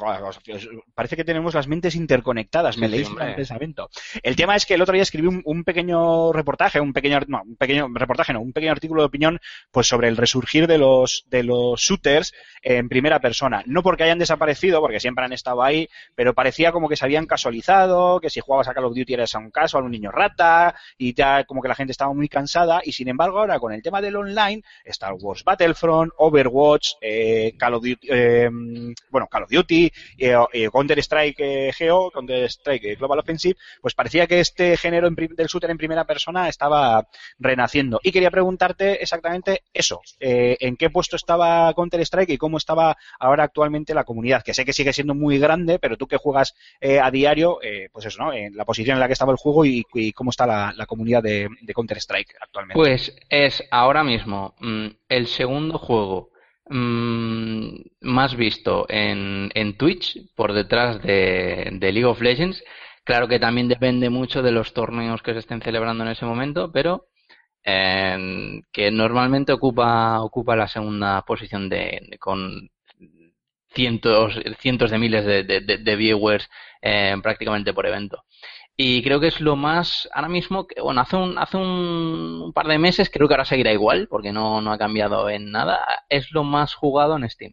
parece que tenemos las mentes interconectadas, me Sí, leéis sí, el pensamiento. El tema es que el otro día escribí un, un pequeño reportaje, un pequeño, no, un pequeño reportaje, no, un pequeño artículo de opinión, pues sobre el resurgir de los, de los shooters en primera persona. No porque hayan desaparecido, porque siempre han estado ahí, pero parecía como que se habían casualizado, que si jugabas a Call of Duty eras a un caso, a un niño rata, y ya como que la gente estaba muy cansada, y sin embargo ahora con el tema del online, Star Wars Battlefront, Overwatch, eh, Call of Eh, bueno, Call of Duty, eh, eh, Counter Strike eh, Geo, Counter Strike Global Offensive, pues parecía que este género en del shooter en primera persona estaba renaciendo. Y quería preguntarte exactamente eso, en qué puesto estaba Counter Strike y cómo estaba ahora actualmente la comunidad, que sé que sigue siendo muy grande, pero tú que juegas a diario, pues eso, ¿no? En la posición en la que estaba el juego y, cómo está la, comunidad de, de Counter Strike actualmente. Pues es ahora mismo mm, el segundo juego mm, más visto en, en Twitch por detrás de, League of Legends. Claro que también depende mucho de los torneos que se estén celebrando en ese momento, pero eh, que normalmente ocupa, ocupa la segunda posición de, con cientos, cientos de miles de- de viewers eh, prácticamente por evento. Y creo que es lo más, ahora mismo, que, bueno, hace un, hace un, un par de meses, creo que ahora seguirá igual, porque no, no ha cambiado en nada, es lo más jugado en Steam.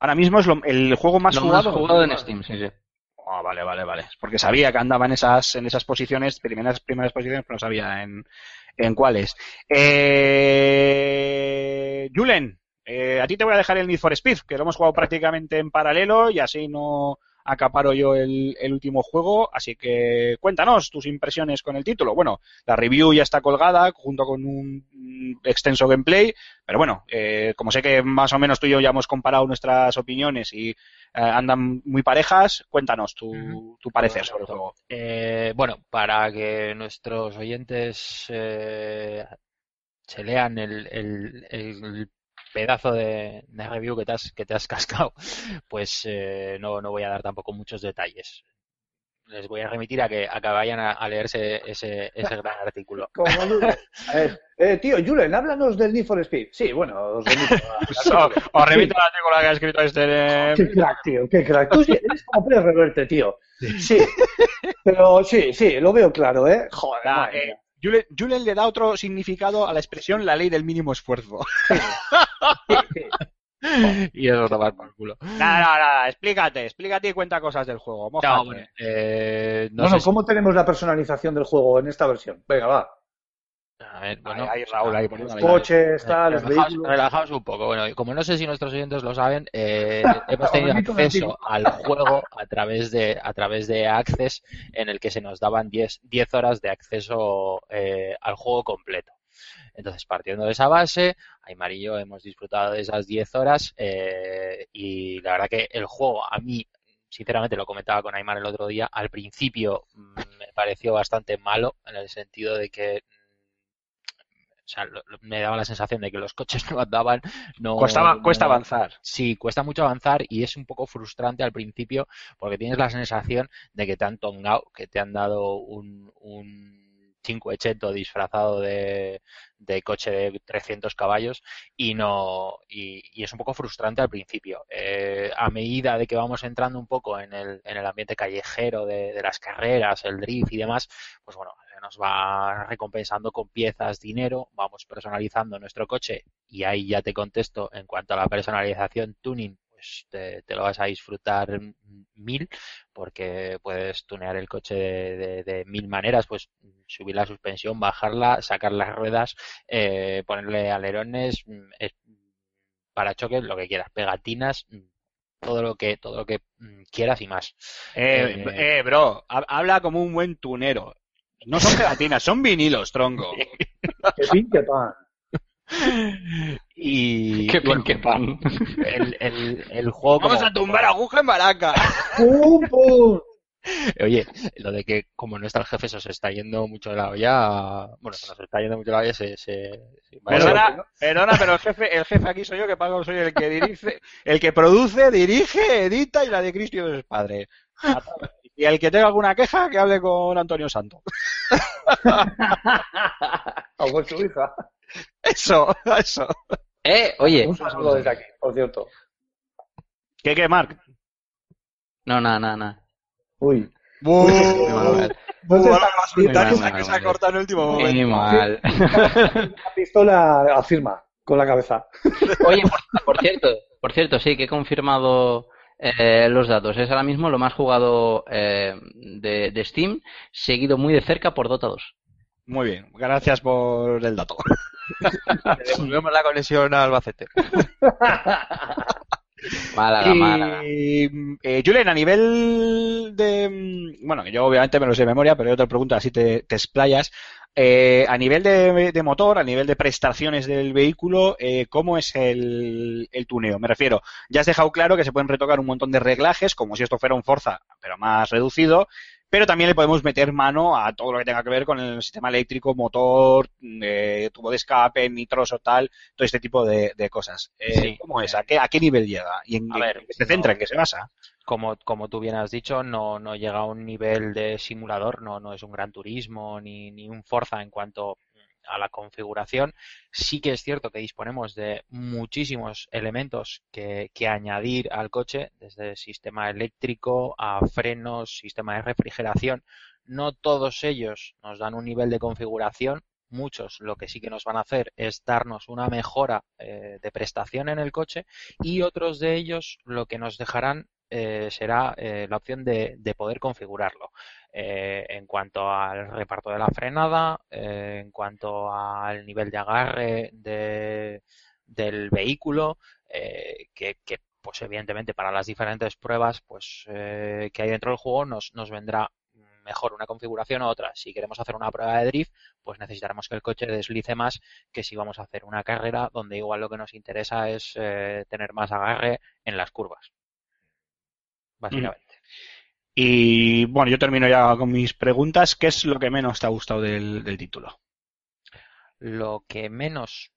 Ahora mismo es lo- el juego más lo jugado. más jugado en Steam, sí, sí. Ah, vale, vale, vale. Porque sabía que andaba en esas, en esas posiciones, primeras, primeras posiciones, pero no sabía en, en cuáles. Eh, Julen, eh, a ti te voy a dejar el Need for Speed, que lo hemos jugado prácticamente en paralelo y así no acaparo yo el, el último juego. Así que cuéntanos tus impresiones con el título. Bueno, la review ya está colgada junto con un extenso gameplay, pero bueno, eh, como sé que más o menos tú y yo ya hemos comparado nuestras opiniones y eh, andan muy parejas, cuéntanos tu, tu parecer sobre el juego. Eh, bueno, para que nuestros oyentes eh, se lean el, el- el pedazo de, de review que te has, que te has cascado, pues eh, no, no voy a dar tampoco muchos detalles. Les voy a remitir a que, a que vayan a, a leerse ese, ese gran artículo. Como. A ver, eh, tío, Julen, háblanos del Need for Speed. Sí, bueno, os remito a- Os os remito a la artículo que ha escrito este. eh, Qué crack, tío, qué crack. Tú sí, eres como Pérez Reverte, tío. Sí, pero sí, sí, lo veo claro, ¿eh? Joder, eh. Julen, Julen le da otro significado a la expresión la ley del mínimo esfuerzo. Y eso tomar por culo. Nada, nada, nada, explícate, explícate y cuenta cosas del juego. mójate. No, bueno, eh, no bueno, sé si- ¿cómo tenemos la personalización del juego en esta versión? Venga, va. A ver, bueno, Ahí, ahí, Raúl, ahí poniendo Los la- coches, tal, los Relajaos, vehículos. relajaos un poco. Bueno, y como no sé si nuestros oyentes lo saben, eh, hemos Os tenido acceso al juego a través de a través de Access, en el que se nos daban 10, 10 horas de acceso eh, al juego completo. Entonces, partiendo de esa base, Aymar y yo hemos disfrutado de esas 10 horas eh, y la verdad que el juego a mí, sinceramente lo comentaba con Aymar el otro día, al principio mm, me pareció bastante malo en el sentido de que sea, lo- lo- me daba la sensación de que los coches no andaban, no, Cuesta, avanzar. Sí, cuesta mucho avanzar y es un poco frustrante al principio porque tienes la sensación de que te han tongado, que te han dado un, un 580 disfrazado de, de coche de 300 caballos y no y, y es un poco frustrante al principio. Eh, a medida de que vamos entrando un poco en el, en el ambiente callejero de, de las carreras, el drift y demás, pues bueno, nos va recompensando con piezas, dinero, vamos personalizando nuestro coche y ahí ya te contesto en cuanto a la personalización tuning, pues te, te lo vas a disfrutar mil porque puedes tunear el coche de, de- de mil maneras, pues subir la suspensión, bajarla, sacar las ruedas, eh, ponerle alerones, mm, es- parachoques, lo que quieras, pegatinas, todo lo que todo lo que quieras y más. Eh, Eh, eh, bro, ha- habla como un buen tunero. No son pegatinas, son vinilos, tronco. Qué pin, qué pan. Y Qué pin, qué pan. el, el, el juego Vamos como- a tumbar aguja en baraca. ¡Pum, pum! Oye, lo de que como no está el jefe se os está yendo mucho de la olla, bueno, se nos está yendo mucho de la olla, se, se, se- Perdona, perdona, pero el jefe, el jefe aquí soy yo que pago, soy el que dirige, el que produce, dirige, edita y la de Cristo es padre. Y el que tenga alguna queja, que hable con Antonio Santo. O con su hija. Eso, eso. Eh, oye, Un saludo desde aquí, por cierto. ¿Qué, qué, Marc? no, nada, nada, nada. Uy. Mal, que muy se ha cortado en el último Muy momento. mal. La pistola afirma con la cabeza. Oye, por, por cierto, por cierto, sí que he confirmado eh, los datos. Es ahora mismo lo más jugado eh, de, de Steam, seguido muy de cerca por Dota 2. Muy bien, gracias por el dato. Le devolvemos la conexión a Albacete. Málaga, eh, Julen, a nivel de. mm, Bueno, yo obviamente me lo sé de memoria, pero yo te pregunto, así te, te explayas. Eh, a nivel de, de motor, a nivel de prestaciones del vehículo, eh, ¿cómo es el, el tuneo? Me refiero, ya has dejado claro que se pueden retocar un montón de reglajes, como si esto fuera un Forza, pero más reducido, pero también le podemos meter mano a todo lo que tenga que ver con el sistema eléctrico, motor, eh, tubo de escape, nitroso, tal, todo este tipo de, de cosas. Eh, Sí. ¿Cómo es? ¿A qué, ¿A qué nivel llega? ¿Y en, A en ver, qué se centra? no. ¿En qué se basa? Como, como tú bien has dicho, no, no llega a un nivel de simulador, no, no es un gran turismo ni, ni un Forza en cuanto a la configuración. Sí que es cierto que disponemos de muchísimos elementos que, añadir al coche, desde sistema eléctrico a frenos, sistema de refrigeración. No todos ellos nos dan un nivel de configuración. Muchos lo que sí que nos van a hacer es darnos una mejora eh, de prestación en el coche y otros de ellos lo que nos dejarán eh, será eh, la opción de, de poder configurarlo. Eh, en cuanto al reparto de la frenada, en cuanto al nivel de agarre de, del vehículo, eh, que, pues evidentemente para las diferentes pruebas pues que hay dentro del juego nos, vendrá mejor una configuración u otra. Si queremos hacer una prueba de drift, pues necesitaremos que el coche deslice más que si vamos a hacer una carrera donde igual lo que nos interesa es tener más agarre en las curvas. Básicamente. Y bueno, yo termino ya con mis preguntas. ¿Qué es lo que menos te ha gustado del, del título? Lo que menos,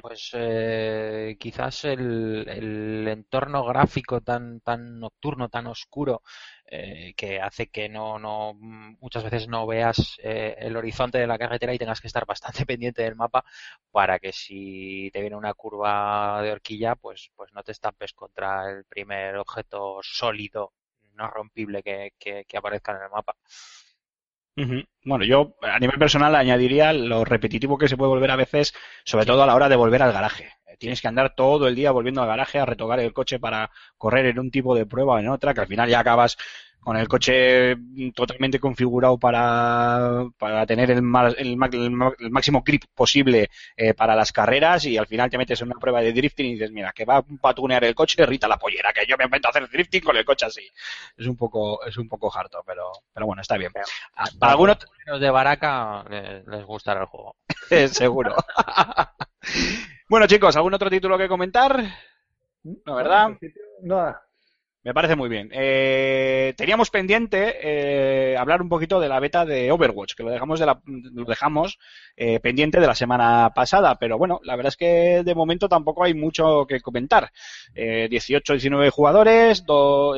Pues eh, quizás el, el entorno gráfico tan, tan nocturno, tan oscuro, eh, que hace que no, no, muchas veces no veas eh, el horizonte de la carretera y tengas que estar bastante pendiente del mapa para que si te viene una curva de horquilla, pues, pues no te estampes contra el primer objeto sólido, no rompible que, que, que aparezca en el mapa. Bueno, yo a nivel personal añadiría lo repetitivo que se puede volver a veces, sobre todo a la hora de volver al garaje. Eh, Tienes que andar todo el día volviendo al garaje a retocar el coche para correr en un tipo de prueba o en otra, que al final ya acabas con el coche totalmente configurado para, para tener el, ma- el ma- el ma- el máximo grip posible eh, para las carreras y al final te metes en una prueba de drifting y dices, mira, que va a tunear el coche, rita la pollera, que yo me invento hacer drifting con el coche así. Es un poco, es un poco harto, pero, pero bueno, está bien. A- ¿Para algún otro? los de Baraka les, les gustará el juego. Seguro. bueno, chicos, ¿algún otro título que comentar? No, ¿verdad? Nada. Me parece muy bien. Eh, teníamos pendiente eh, hablar un poquito de la beta de Overwatch, que lo dejamos, de la, lo dejamos eh, pendiente de la semana pasada, pero bueno, la verdad es que de momento tampoco hay mucho que comentar. Eh, 18, 19 jugadores,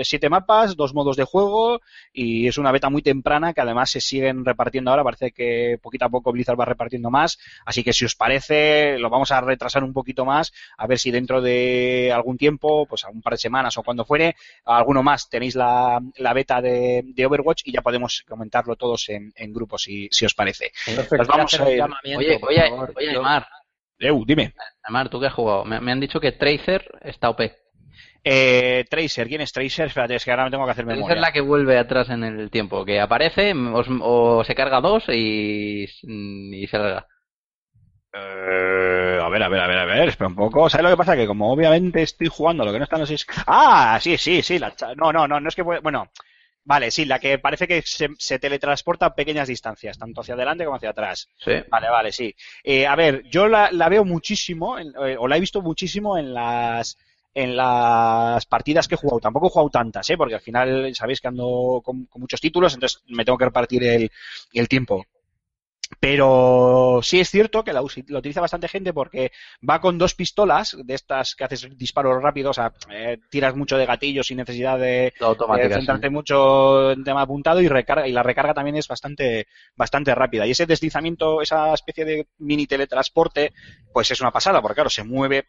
7 mapas, dos modos de juego y es una beta muy temprana que además se siguen repartiendo ahora. Parece que poquito a poco Blizzard va repartiendo más, así que si os parece lo vamos a retrasar un poquito más a ver si dentro de algún tiempo, pues a un par de semanas o cuando fuere, alguno más tenéis la, la beta de, de Overwatch y ya podemos comentarlo todos en, en grupo si, si os parece. Nos vamos a ir. Oye, oye, favor. oye, Aymar, Eu, dime. Aymar, ¿tú qué has jugado? Me, me han dicho que Tracer está OP. Eh, Tracer, ¿quién es Tracer? Espérate, es que ahora me tengo que hacer Tracer memoria. es la que vuelve atrás en el tiempo, que aparece os- o se carga dos y, y se larga. Eh, a ver, a ver, a ver, a ver, espera un poco. ¿Sabes lo que pasa? Que como obviamente estoy jugando, lo que no está no sé si es... Ah, sí, sí, sí. La... cha- No, no, no, no es que... puede- Bueno, vale, sí, la que parece que se, se teletransporta a pequeñas distancias, tanto hacia adelante como hacia atrás. Sí. Vale, vale, sí. Eh, a ver, yo la, la veo muchísimo, en- eh, o la he visto muchísimo en las en las partidas que he jugado. Tampoco he jugado tantas, ¿eh? Porque al final sabéis que ando con, con muchos títulos, entonces me tengo que repartir el, el tiempo. Pero sí es cierto que la, utiliza bastante gente porque va con dos pistolas de estas que haces disparos rápidos, o sea, eh, tiras mucho de gatillo sin necesidad de, sí. centrarte mucho en tema apuntado y recarga y la recarga también es bastante bastante rápida y ese deslizamiento esa especie de mini teletransporte pues es una pasada porque claro se mueve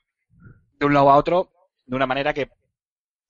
de un lado a otro de una manera que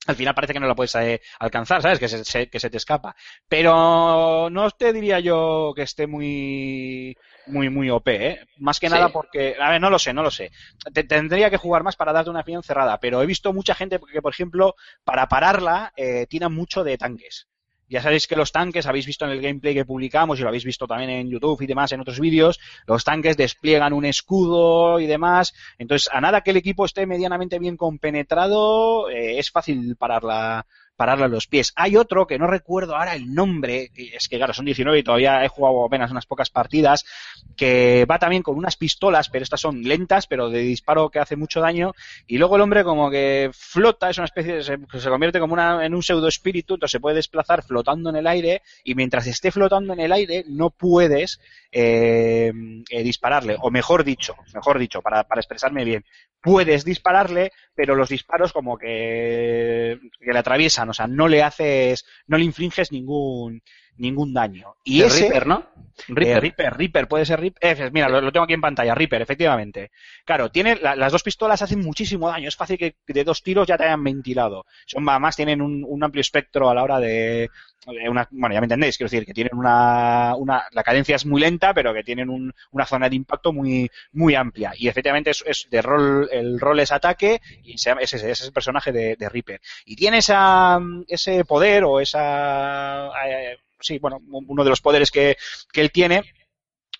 al final parece que no la puedes eh, alcanzar, ¿sabes? Que se, se- que se te escapa. Pero no te diría yo que esté muy, muy, muy OP, ¿eh? Más que Sí. nada porque, a ver, no lo sé, no lo sé. Te- tendría que jugar más para darte una opinión cerrada, pero he visto mucha gente que, por ejemplo, para pararla, eh, tiran mucho de tanques. Ya sabéis que los tanques, habéis visto en el gameplay que publicamos y lo habéis visto también en YouTube y demás, en otros vídeos, los tanques despliegan un escudo y demás. Entonces, a nada que el equipo esté medianamente bien compenetrado, eh, es fácil pararla, pararla a los pies. Hay otro que no recuerdo ahora el nombre, es que claro, son 19 y todavía he jugado apenas unas pocas partidas, que va también con unas pistolas, pero estas son lentas, pero de disparo que hace mucho daño, y luego el hombre como que flota, es una especie, de, se, se convierte como una, en un pseudo espíritu, entonces se puede desplazar flotando en el aire, y mientras esté flotando en el aire, no puedes eh, eh, dispararle, o mejor dicho, mejor dicho, para, para expresarme bien, puedes dispararle, pero los disparos como que, que le atraviesan, o sea, no le haces, no le infringes ningún, ningún daño. Y De ese, Reaper, ¿no? eh, Reaper. Reaper, Reaper, puede ser Reaper. Eh, mira, lo, lo tengo aquí en pantalla, Reaper, efectivamente. Claro, tiene la- las dos pistolas hacen muchísimo daño. Es fácil que de dos tiros ya te hayan ventilado. Son además tienen un, un amplio espectro a la hora de una- bueno, ya me entendéis, quiero decir que tienen una, una la cadencia es muy lenta, pero que tienen un- una zona de impacto muy muy amplia. Y efectivamente es, es de rol, el rol es ataque y se ese, ese es el personaje de, de Reaper. Y tiene esa, ese poder o esa eh, sí, bueno, uno de los poderes que, que él tiene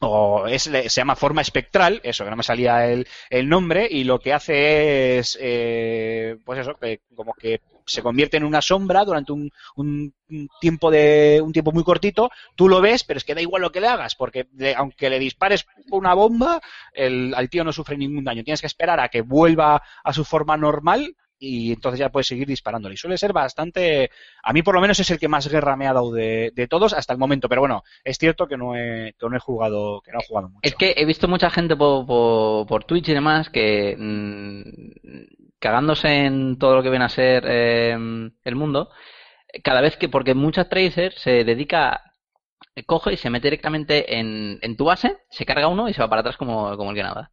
o es, se llama forma espectral, eso que no me salía el, el nombre, y lo que hace es, eh, pues eso, que como que se convierte en una sombra durante un, un- tiempo de un tiempo muy cortito, tú lo ves, pero es que da igual lo que le hagas, porque de- aunque le dispares una bomba, el, al tío no sufre ningún daño. Tienes que esperar a que vuelva a su forma normal y entonces ya puedes seguir disparándole. Y suele ser bastante, a mí por lo menos es el que más guerra me ha dado de, de todos hasta el momento, pero bueno, es cierto que no he, que no he jugado, que no he jugado mucho. Es que he visto mucha gente por, por, por Twitch y demás que mm, cagándose en todo lo que viene a ser eh, el mundo, cada vez que, porque muchas Tracer se dedica, coge y se mete directamente en, en tu base, se carga uno y se va para atrás como, como el que nada.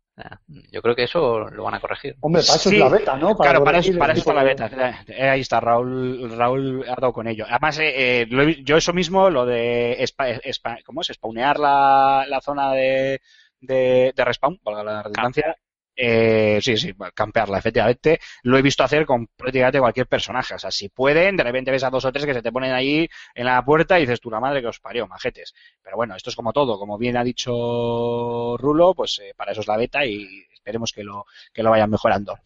Yo creo que eso lo van a corregir. Hombre, para eso Sí, es la beta, ¿no? claro, para eso, para eso la beta. Eh, Ahí está, Raúl, Raúl ha dado con ello. Además, eh, eh, lo he vi- yo eso mismo, lo de spa- spa- ¿cómo es? Spawnear la, la zona de, de, de respawn, valga la redundancia. Eh, sí, sí, campearla, efectivamente. Lo he visto hacer con prácticamente cualquier personaje. O sea, si pueden, de repente ves a dos o tres que se te ponen ahí en la puerta y dices tú, la madre que os parió, majetes. Pero bueno, esto es como todo. Como bien ha dicho Rulo, pues eh, para eso es la beta y esperemos que lo, que lo vayan mejorando.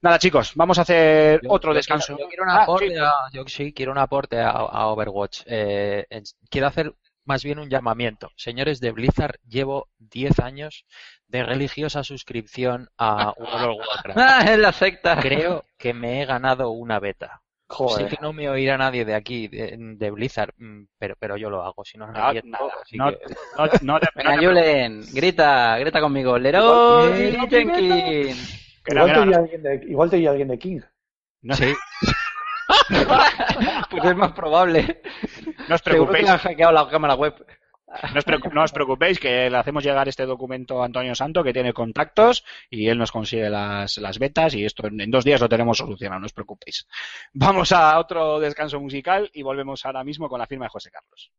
Nada, chicos, vamos a hacer Yo- otro yo descanso. Quiero, yo quiero un Ah, aporte sí. a, yo sí quiero un aporte a, a Overwatch. Eh, quiero hacer más bien un llamamiento. Señores de Blizzard, llevo 10 años de religiosa suscripción a World of Warcraft. ¡Ah, es la secta! Creo que me he ganado una beta. Joder. Sé que no me oirá nadie de aquí, de, de Blizzard, mm, pero, pero yo lo hago, si no, no No, nada, así no- que- No, no te, Venga, te- Julen, grita, grita conmigo. Leroy Igual- Jenkins. Igual, te no- alguien de, igual te alguien de King. no- Sí, Pues es más probable. No os preocupéis. han hackeado la cámara web. No os, preocupéis que le hacemos llegar este documento a Antonio Santo, que tiene contactos, y él nos consigue las, las betas, y esto en dos días lo tenemos solucionado, no os preocupéis. Vamos a otro descanso musical y volvemos ahora mismo con la firma de José Carlos.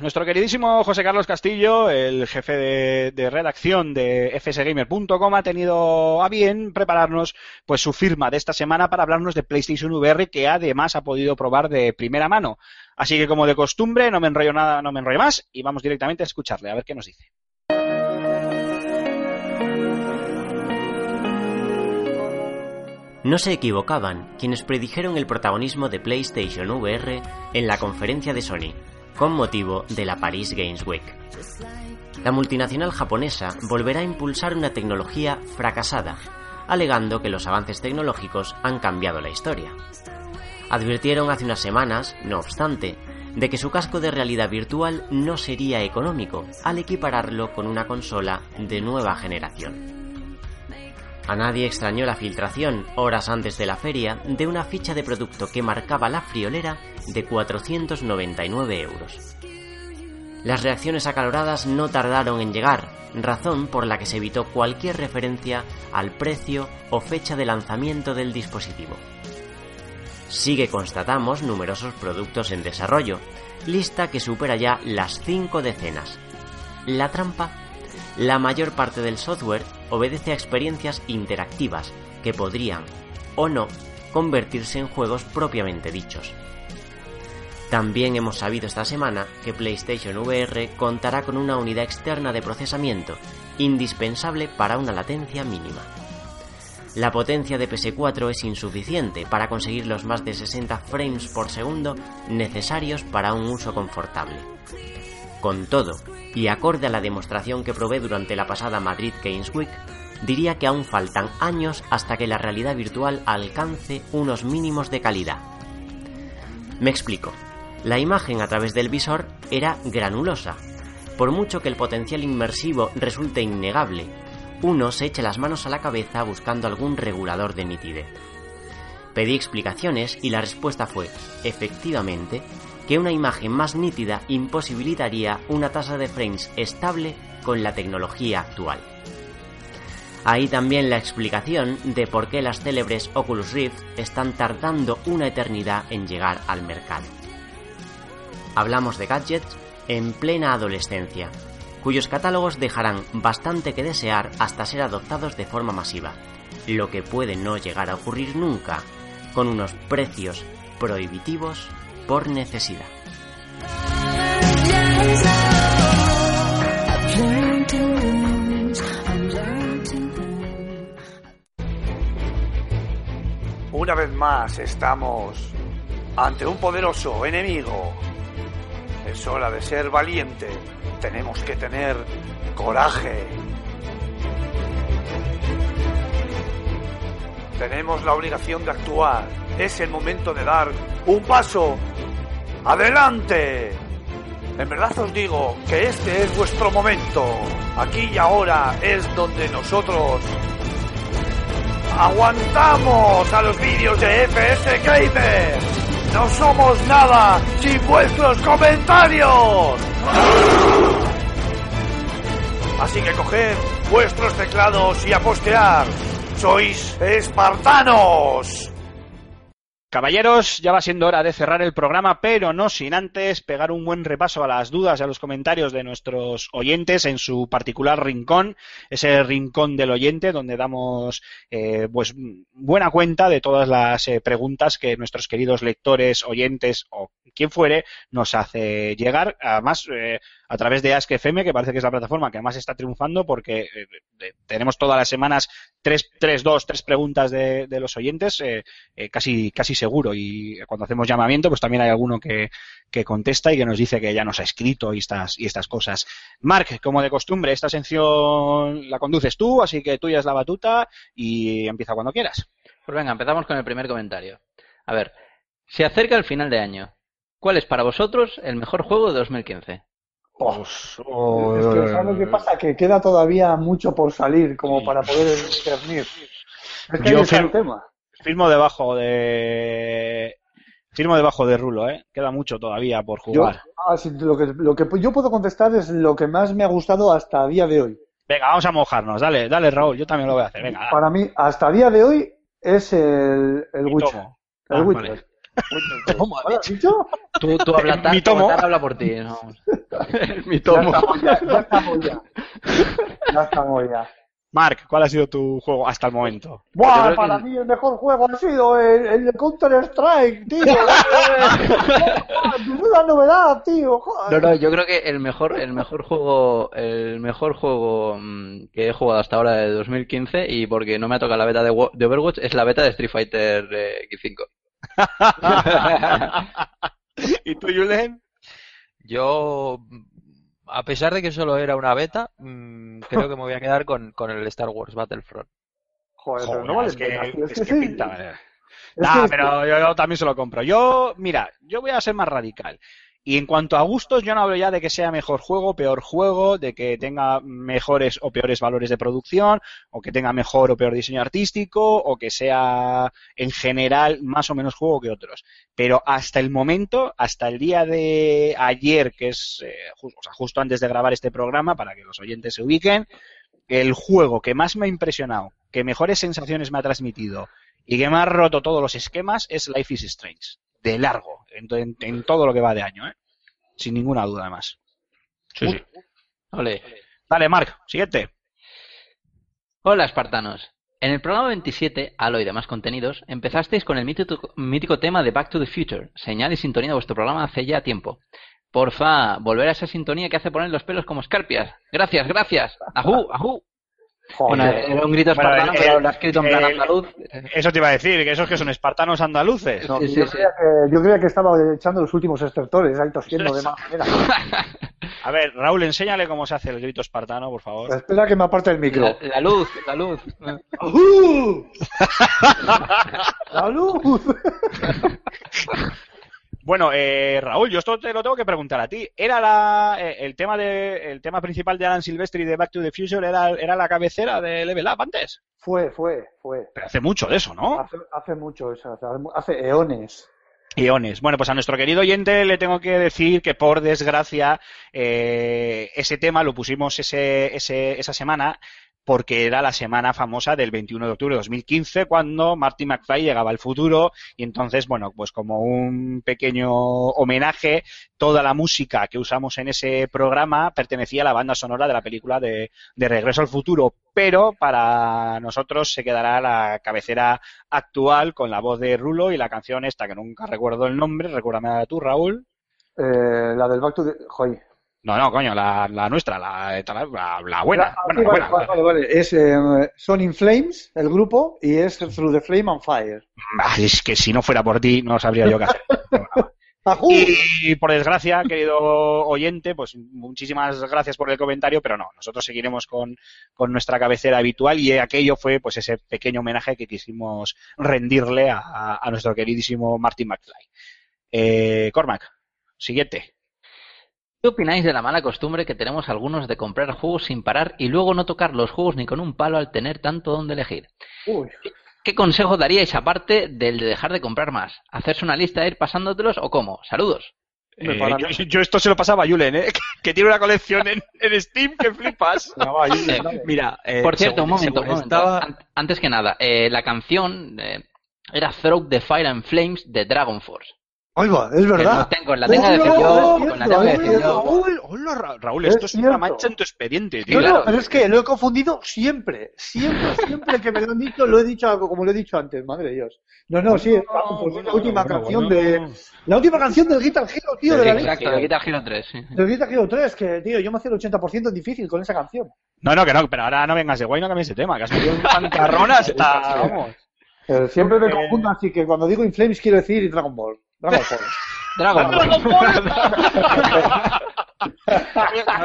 Nuestro queridísimo José Carlos Castillo, el jefe de, de redacción de fsgamer.com, ha tenido a bien prepararnos pues su firma de esta semana para hablarnos de PlayStation VR que además ha podido probar de primera mano. Así que como de costumbre, no me enrollo nada, no me enrollo más y vamos directamente a escucharle a ver qué nos dice. No se equivocaban quienes predijeron el protagonismo de PlayStation VR en la conferencia de Sony, con motivo de la Paris Games Week. La multinacional japonesa volverá a impulsar una tecnología fracasada, alegando que los avances tecnológicos han cambiado la historia. Advirtieron hace unas semanas, no obstante, de que su casco de realidad virtual no sería económico al equipararlo con una consola de nueva generación. A nadie extrañó la filtración, horas antes de la feria, de una ficha de producto que marcaba la friolera de 499 euros. Las reacciones acaloradas no tardaron en llegar, razón por la que se evitó cualquier referencia al precio o fecha de lanzamiento del dispositivo. Sí que constatamos numerosos productos en desarrollo, lista que supera ya las cinco decenas. La trampa la mayor parte del software obedece a experiencias interactivas que podrían, o no, convertirse en juegos propiamente dichos. También hemos sabido esta semana que PlayStation VR contará con una unidad externa de procesamiento indispensable para una latencia mínima. La potencia de PS4 es insuficiente para conseguir los más de 60 frames por segundo necesarios para un uso confortable. Con todo, y acorde a la demostración que probé durante la pasada Madrid Games Week, diría que aún faltan años hasta que la realidad virtual alcance unos mínimos de calidad. Me explico. La imagen a través del visor era granulosa. Por mucho que el potencial inmersivo resulte innegable, uno se echa las manos a la cabeza buscando algún regulador de nitidez. Pedí explicaciones y la respuesta fue, efectivamente, que una imagen más nítida imposibilitaría una tasa de frames estable con la tecnología actual. Ahí también la explicación de por qué las célebres Oculus Rift están tardando una eternidad en llegar al mercado. Hablamos de gadgets en plena adolescencia, cuyos catálogos dejarán bastante que desear hasta ser adoptados de forma masiva, lo que puede no llegar a ocurrir nunca, con unos precios prohibitivos por necesidad. Una vez más estamos ante un poderoso enemigo. Es hora de ser valiente. Tenemos que tener coraje. Tenemos la obligación de actuar. Es el momento de dar un paso adelante. En verdad os digo que este es vuestro momento. Aquí y ahora es donde nosotros aguantamos a los vídeos de FS Gamer. No somos nada sin vuestros comentarios. Así que coged vuestros teclados y a. Sois espartanos. Caballeros, ya va siendo hora de cerrar el programa, pero no sin antes pegar un buen repaso a las dudas y a los comentarios de nuestros oyentes en su particular rincón, ese rincón del oyente donde damos eh, pues buena cuenta de todas las eh, preguntas que nuestros queridos lectores, oyentes o quien fuere nos hace llegar. Además, eh, a través de Ask FM, que parece que es la plataforma que más está triunfando porque eh, tenemos todas las semanas tres, tres, dos, tres preguntas de, de los oyentes, eh, eh, casi, casi seguro. Y cuando hacemos llamamiento, pues también hay alguno que, que contesta y que nos dice que ya nos ha escrito y estas, y estas cosas. Mark, como de costumbre, esta sección la conduces tú, así que tuya es la batuta y empieza cuando quieras. Pues venga, empezamos con el primer comentario. A ver, se acerca el final de año. ¿Cuál es para vosotros el mejor juego de 2015? Oh, es que, ¿sabes qué pasa? Que queda todavía mucho por salir como para poder discernir. Es que Yo ahí está el fir- tema. Firmo debajo de. Firmo debajo de Rulo, ¿eh? Queda mucho todavía por Yo, jugar. ah, sí, lo, que, lo que yo puedo contestar es lo que más me ha gustado hasta día de hoy. Venga, vamos a mojarnos. Dale, dale, Raúl. Yo también lo voy a hacer. Venga, dale. Para mí, hasta día de hoy, es el, el Witcher. El Ah, Witcher. vale. ¿Cómo ¿Lo has dicho? Tú, tú habla tal, Mi tomo. tal habla por ti. ¿no? Mi tomo. ya, estamos ya. Ya estamos ya. Mark, ¿cuál ha sido tu juego hasta el momento? Buah, Yo para que- mí el mejor juego ha sido el, el de Counter Strike, tío. Ninguna novedad, tío. joder. No, no, yo creo que el mejor, el mejor juego, el mejor juego mm, que he jugado hasta ahora de 2015 y porque no me ha tocado la beta de, de Overwatch es la beta de Street Fighter eh, X5. ¿Y tú, Julen? Yo, a pesar de que solo era una beta, mm, creo que me voy a quedar con, con el Star Wars Battlefront. Joder, Joder, no vale es que, pena, tío. es Es que que sí. pinta. eh. Es Nah, que- pero yo, yo también se lo compro. Yo, mira, yo voy a ser más radical. Y en cuanto a gustos, yo no hablo ya de que sea mejor juego, peor juego, de que tenga mejores o peores valores de producción, o que tenga mejor o peor diseño artístico, o que sea en general más o menos juego que otros. Pero hasta el momento, hasta el día de ayer, que es eh, ju- o sea, justo antes de grabar este programa, para que los oyentes se ubiquen, el juego que más me ha impresionado, que mejores sensaciones me ha transmitido y que me ha roto todos los esquemas es Life is Strange. De largo, en, to- en- en todo lo que va de año, ¿eh? Sin ninguna duda, además. Sí, sí. Ole. Dale, Mark, siguiente. Hola, espartanos. En el programa 27, Halo y demás contenidos, empezasteis con el mítico, mítico tema de Back to the Future, señal y sintonía de vuestro programa hace ya tiempo. Porfa, volver a esa sintonía que hace poner los pelos como escarpias. Gracias, gracias. Ajú, ajú. Joder. Bueno, era un grito Bueno, espartano, el- pero lo ha escrito en plan el- andaluz. Eso te iba a decir, que esos que son espartanos andaluces. No, Sí, yo, sí, creía que, yo creía que estaba echando los últimos estertores, ahí tosiendo de mala manera. A ver, Raúl, enséñale cómo se hace el grito espartano, por favor. Espera que me aparte el micro. La, la luz, la luz. ¡La luz! Bueno, eh, Raúl, yo esto te lo tengo que preguntar a ti. ¿Era la, eh, el tema de, el tema principal de Alan Silvestri de Back to the Future era, era la cabecera de Level Up antes? Fue, fue, fue. Pero hace mucho de eso, ¿no? Hace, hace mucho eso, hace, hace eones. Iones. Bueno, pues a nuestro querido oyente le tengo que decir que por desgracia eh, ese tema lo pusimos ese, ese, esa semana porque era la semana famosa del 21 de octubre de 2015 cuando Marty McFly llegaba al futuro y entonces, bueno, pues como un pequeño homenaje, toda la música que usamos en ese programa pertenecía a la banda sonora de la película de, de Regreso al Futuro, pero para nosotros se quedará la cabecera actual con la voz de Rulo y la canción esta que nunca recuerdo el nombre, recuérdame tú, Raúl. Eh, la del Back to the... No, no, coño, la, la nuestra, la, la, la buena. Ah, bueno, sí, la vale, buena. vale, vale. Es eh, Son in Flames, el grupo, y es Through the Flame and Fire. Ah, Es que si no fuera por ti, no sabría yo qué hacer. Y por desgracia, querido oyente, pues muchísimas gracias por el comentario, pero no, nosotros seguiremos con, con nuestra cabecera habitual y aquello fue pues ese pequeño homenaje que quisimos rendirle a, a- a nuestro queridísimo Martin McFly. Eh, Cormac, siguiente. ¿Qué opináis de la mala costumbre que tenemos algunos de comprar juegos sin parar y luego no tocar los juegos ni con un palo al tener tanto donde elegir? Uy. ¿Qué consejo daríais aparte del de dejar de comprar más? ¿Hacerse una lista e ir pasándotelos o cómo? Saludos. Eh, yo, yo esto se lo pasaba a Julen, ¿eh? que tiene una colección en, en Steam que flipas. Va, ahí, Eh. Mira, eh, Por cierto, un momento, un momento. estaba- Antes que nada, eh, la canción eh, era Throw the Fire and Flames de Dragon Force. Ahí va, es Que verdad. no tengo, la tengo que decir yo, la tengo que decir hola, yo. Raúl, hola, Ra- Raúl, Es esto es una mancha en tu expediente, tío. no, pero es que lo he confundido siempre. Siempre, siempre que me lo han dicho, lo he dicho algo como lo he dicho antes, madre de Dios. No, no, sí, la última canción de. La última canción del Guitar Hero, tío, de la. Exacto, de Guitar Hero 3. sí. Del Guitar Hero 3, que, tío, yo me hacía el 80% difícil con esa canción. No, no, que no, pero ahora no vengas de guay, no cambies de tema, que has metido un pancarrón hasta, vamos. Eh, siempre me confundo, así que cuando digo Inflames quiero decir Dragon Ball. Dragon Ball. Dragon Ball.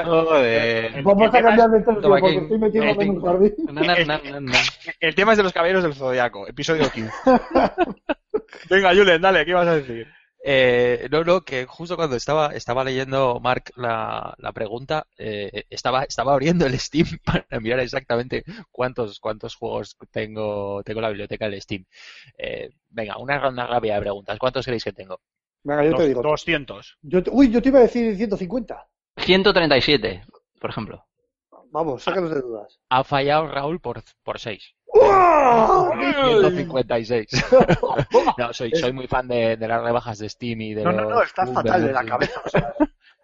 Joder. Vamos a cambiar de Toma, porque estoy metiéndome en un jardín. El tema es de los caballeros del Zodiaco, episodio 15. Venga, Julen, dale, ¿qué ibas a decir? Eh, no, no, que justo cuando estaba, estaba leyendo Mark la, la pregunta, eh, estaba, estaba abriendo el Steam para mirar exactamente cuántos, cuántos juegos tengo, tengo en la biblioteca del Steam. Eh, venga, una ronda rápida de preguntas. ¿Cuántos creéis que tengo? Venga, yo te digo. 200. Yo te- uy, yo te iba a decir 150. 137, por ejemplo. Vamos, sácanos de dudas. Ha fallado Raúl por, por 6. ¡Oh! 156. no, soy, soy muy fan de, de las rebajas de Steam y de No, no, los no, estás Uber fatal de la cabeza. o sea.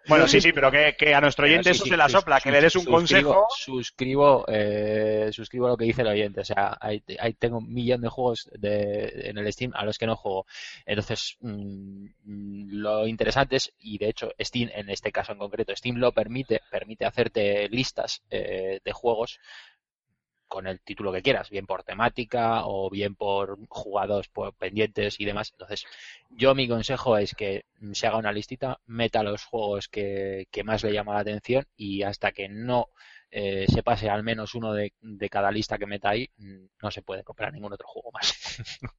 Bueno, sí, sí, pero que, que a nuestro oyente sí, eso sí, se la sopla, que le des un suscribo- consejo. Suscribo, eh, suscribo lo que dice el oyente. O sea, ahí, ahí tengo un millón de juegos de, en el Steam a los que no juego. Entonces, mm, lo interesante es, y de hecho, Steam, en este caso en concreto, Steam lo permite, permite hacerte listas eh, de juegos con el título que quieras, bien por temática o bien por jugados por pendientes y demás. Entonces, yo mi consejo es que se haga una listita, meta los juegos que, que más le llama la atención y hasta que no eh, se pase al menos uno de, de cada lista que meta ahí, mm, no se puede comprar ningún otro juego más.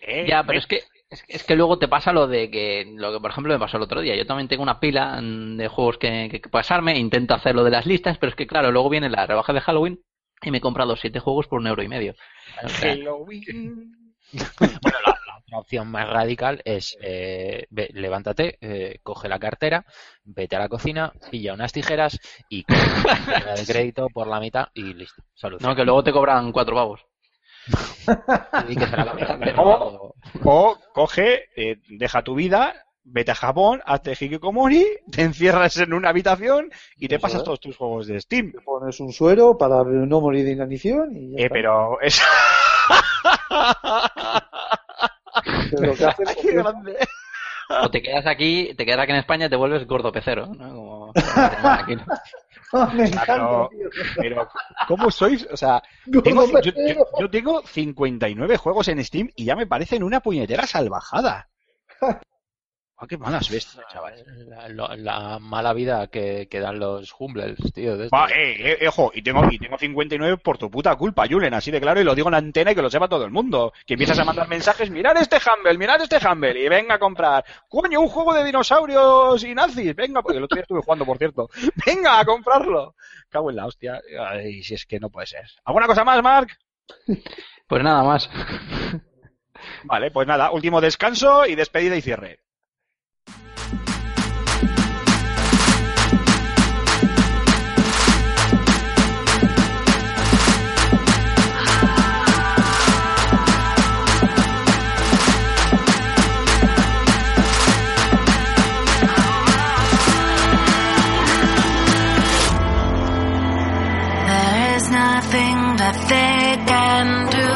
Eh, Ya, pero es que, es, que- es que luego te pasa lo de que, lo que por ejemplo me pasó el otro día. Yo también tengo una pila mm, de juegos que, que, que pasarme, intento hacer lo de las listas, pero es que claro, luego viene la rebaja de Halloween y me he comprado siete juegos por un euro y medio. O sea, Bueno, la, la otra opción más radical es eh, ve- levántate, eh, coge la cartera, vete a la cocina, pilla unas tijeras y coge de crédito por la mitad y listo. Solución. no, que luego te cobran cuatro pavos. O coge, eh, deja tu vida, vete a Japón, hazte hikikomori, te encierras en una habitación y te Eso pasas es. todos tus juegos de Steam. Te pones un suero para no morir de inanición y ya Eh, está. pero es... Que es lo que hacen, Qué grande. O te quedas aquí, te quedas aquí en España y te vuelves gordo pecero, ¿no? Como aquí, ¿no? Me encanta, Claro, tío. pero ¿cómo sois? O sea, tengo, yo, yo- yo tengo 59 juegos en Steam y ya me parecen una puñetera salvajada. Ah, qué malas bestias, chaval. La, la- la mala vida que, que dan los humbles, tío. de eh, eh, ojo, y tengo, y tengo 59 por tu puta culpa, Julen, así de claro, y lo digo en la antena y que lo sepa todo el mundo. Que empiezas a mandar mensajes, mirad este Humble, mirad este Humble, y venga a comprar. Coño, un juego de dinosaurios y nazis, venga, porque el otro día estuve jugando, por cierto. Venga a comprarlo. Cago en la hostia. Ay, si es que no puede ser. ¿Alguna cosa más, Mark? Pues nada más. Vale, pues nada, último descanso y despedida y cierre. Nothing that they can do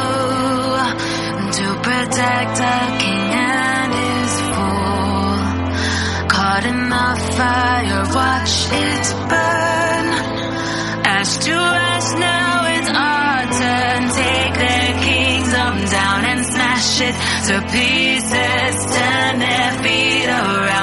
to protect a king and his fool. Caught in the fire, watch it burn. Ash to ash, now it's our turn. Take their kingdom down and smash it to pieces. Turn their feet around,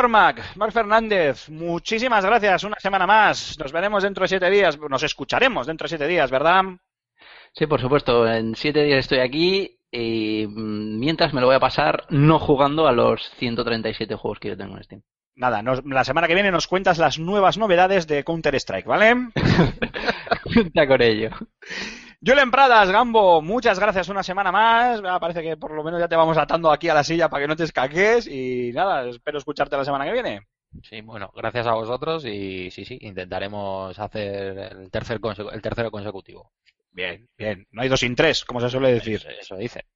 Cormac, Marc Fernández, muchísimas gracias. Una semana más. Nos veremos dentro de siete días. Nos escucharemos dentro de siete días, ¿verdad? Sí, por supuesto. En siete días estoy aquí y mm, mientras me lo voy a pasar no jugando a los 137 juegos que yo tengo en Steam. Nada, nos- la semana que viene nos cuentas las nuevas novedades de Counter-Strike, ¿vale? Cuenta con ello. Julen Pradas, Gambo, muchas gracias una semana más. Ah, Parece que por lo menos ya te vamos atando aquí a la silla para que no te escaques. Y nada, espero escucharte la semana que viene. Sí, bueno, gracias a vosotros y sí, sí, intentaremos hacer el, tercer el tercero consecutivo. Bien, bien. No hay dos sin tres, como se suele decir. Eso, eso dice.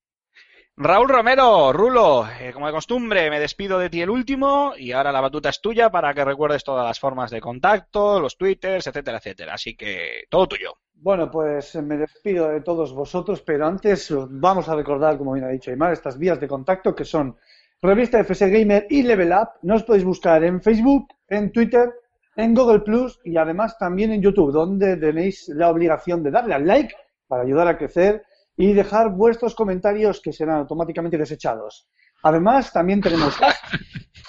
Raúl Romero, Rulo, eh, como de costumbre, me despido de ti el último y ahora la batuta es tuya para que recuerdes todas las formas de contacto, los twitters, etcétera, etcétera. Así que todo tuyo. Bueno, pues eh, me despido de todos vosotros, pero antes os vamos a recordar, como bien ha dicho Aymar, estas vías de contacto que son Revista FS Gamer y Level Up. Nos podéis buscar en Facebook, en Twitter, en Google Plus y además también en YouTube, donde tenéis la obligación de darle al like para ayudar a crecer y dejar vuestros comentarios que serán automáticamente desechados. Además, también tenemos Ask.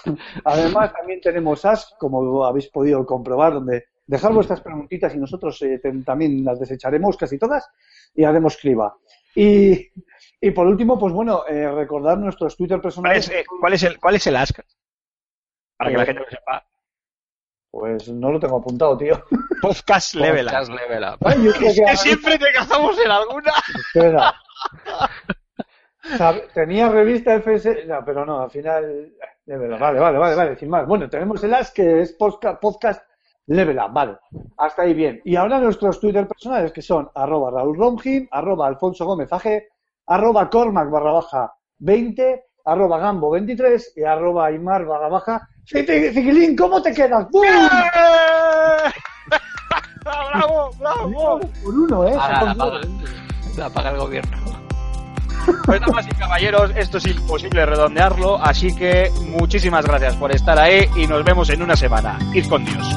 Además, también tenemos Ask, como habéis podido comprobar, donde dejar vuestras preguntitas y nosotros eh, también las desecharemos casi todas y haremos criba. Y, y por último, pues bueno, eh, recordar nuestros Twitter ¿Cuál personales. es, eh, cuál es el, cuál es el ask? Para que la Eh, gente lo sepa. Pues no lo tengo apuntado, tío. Podcast Level Podcast Up. Level Up. Ay, yo creo Es que- que siempre te cazamos en alguna. Espera. Tenía revista FS, no, pero no, al final. Level Up, Vale, vale, vale, vale, sin más. Bueno, tenemos el AS que es posca- podcast Level Up, vale. Hasta ahí bien. Y ahora nuestros Twitter personales que son arroba Raúl Romgin, arroba Alfonso Gómez AG, arroba Cormac barra baja 20, arroba Gambo 23 y arroba Aymar barra baja. Ciquilín, ¿cómo te quedas? ¡Bum! ¡Bravo, bravo! Por uno, ¿eh? Apaga. dos. Apaga el gobierno. Pues damas y caballeros, esto es imposible redondearlo, así que muchísimas gracias por estar ahí y nos vemos en una semana. Id con Dios.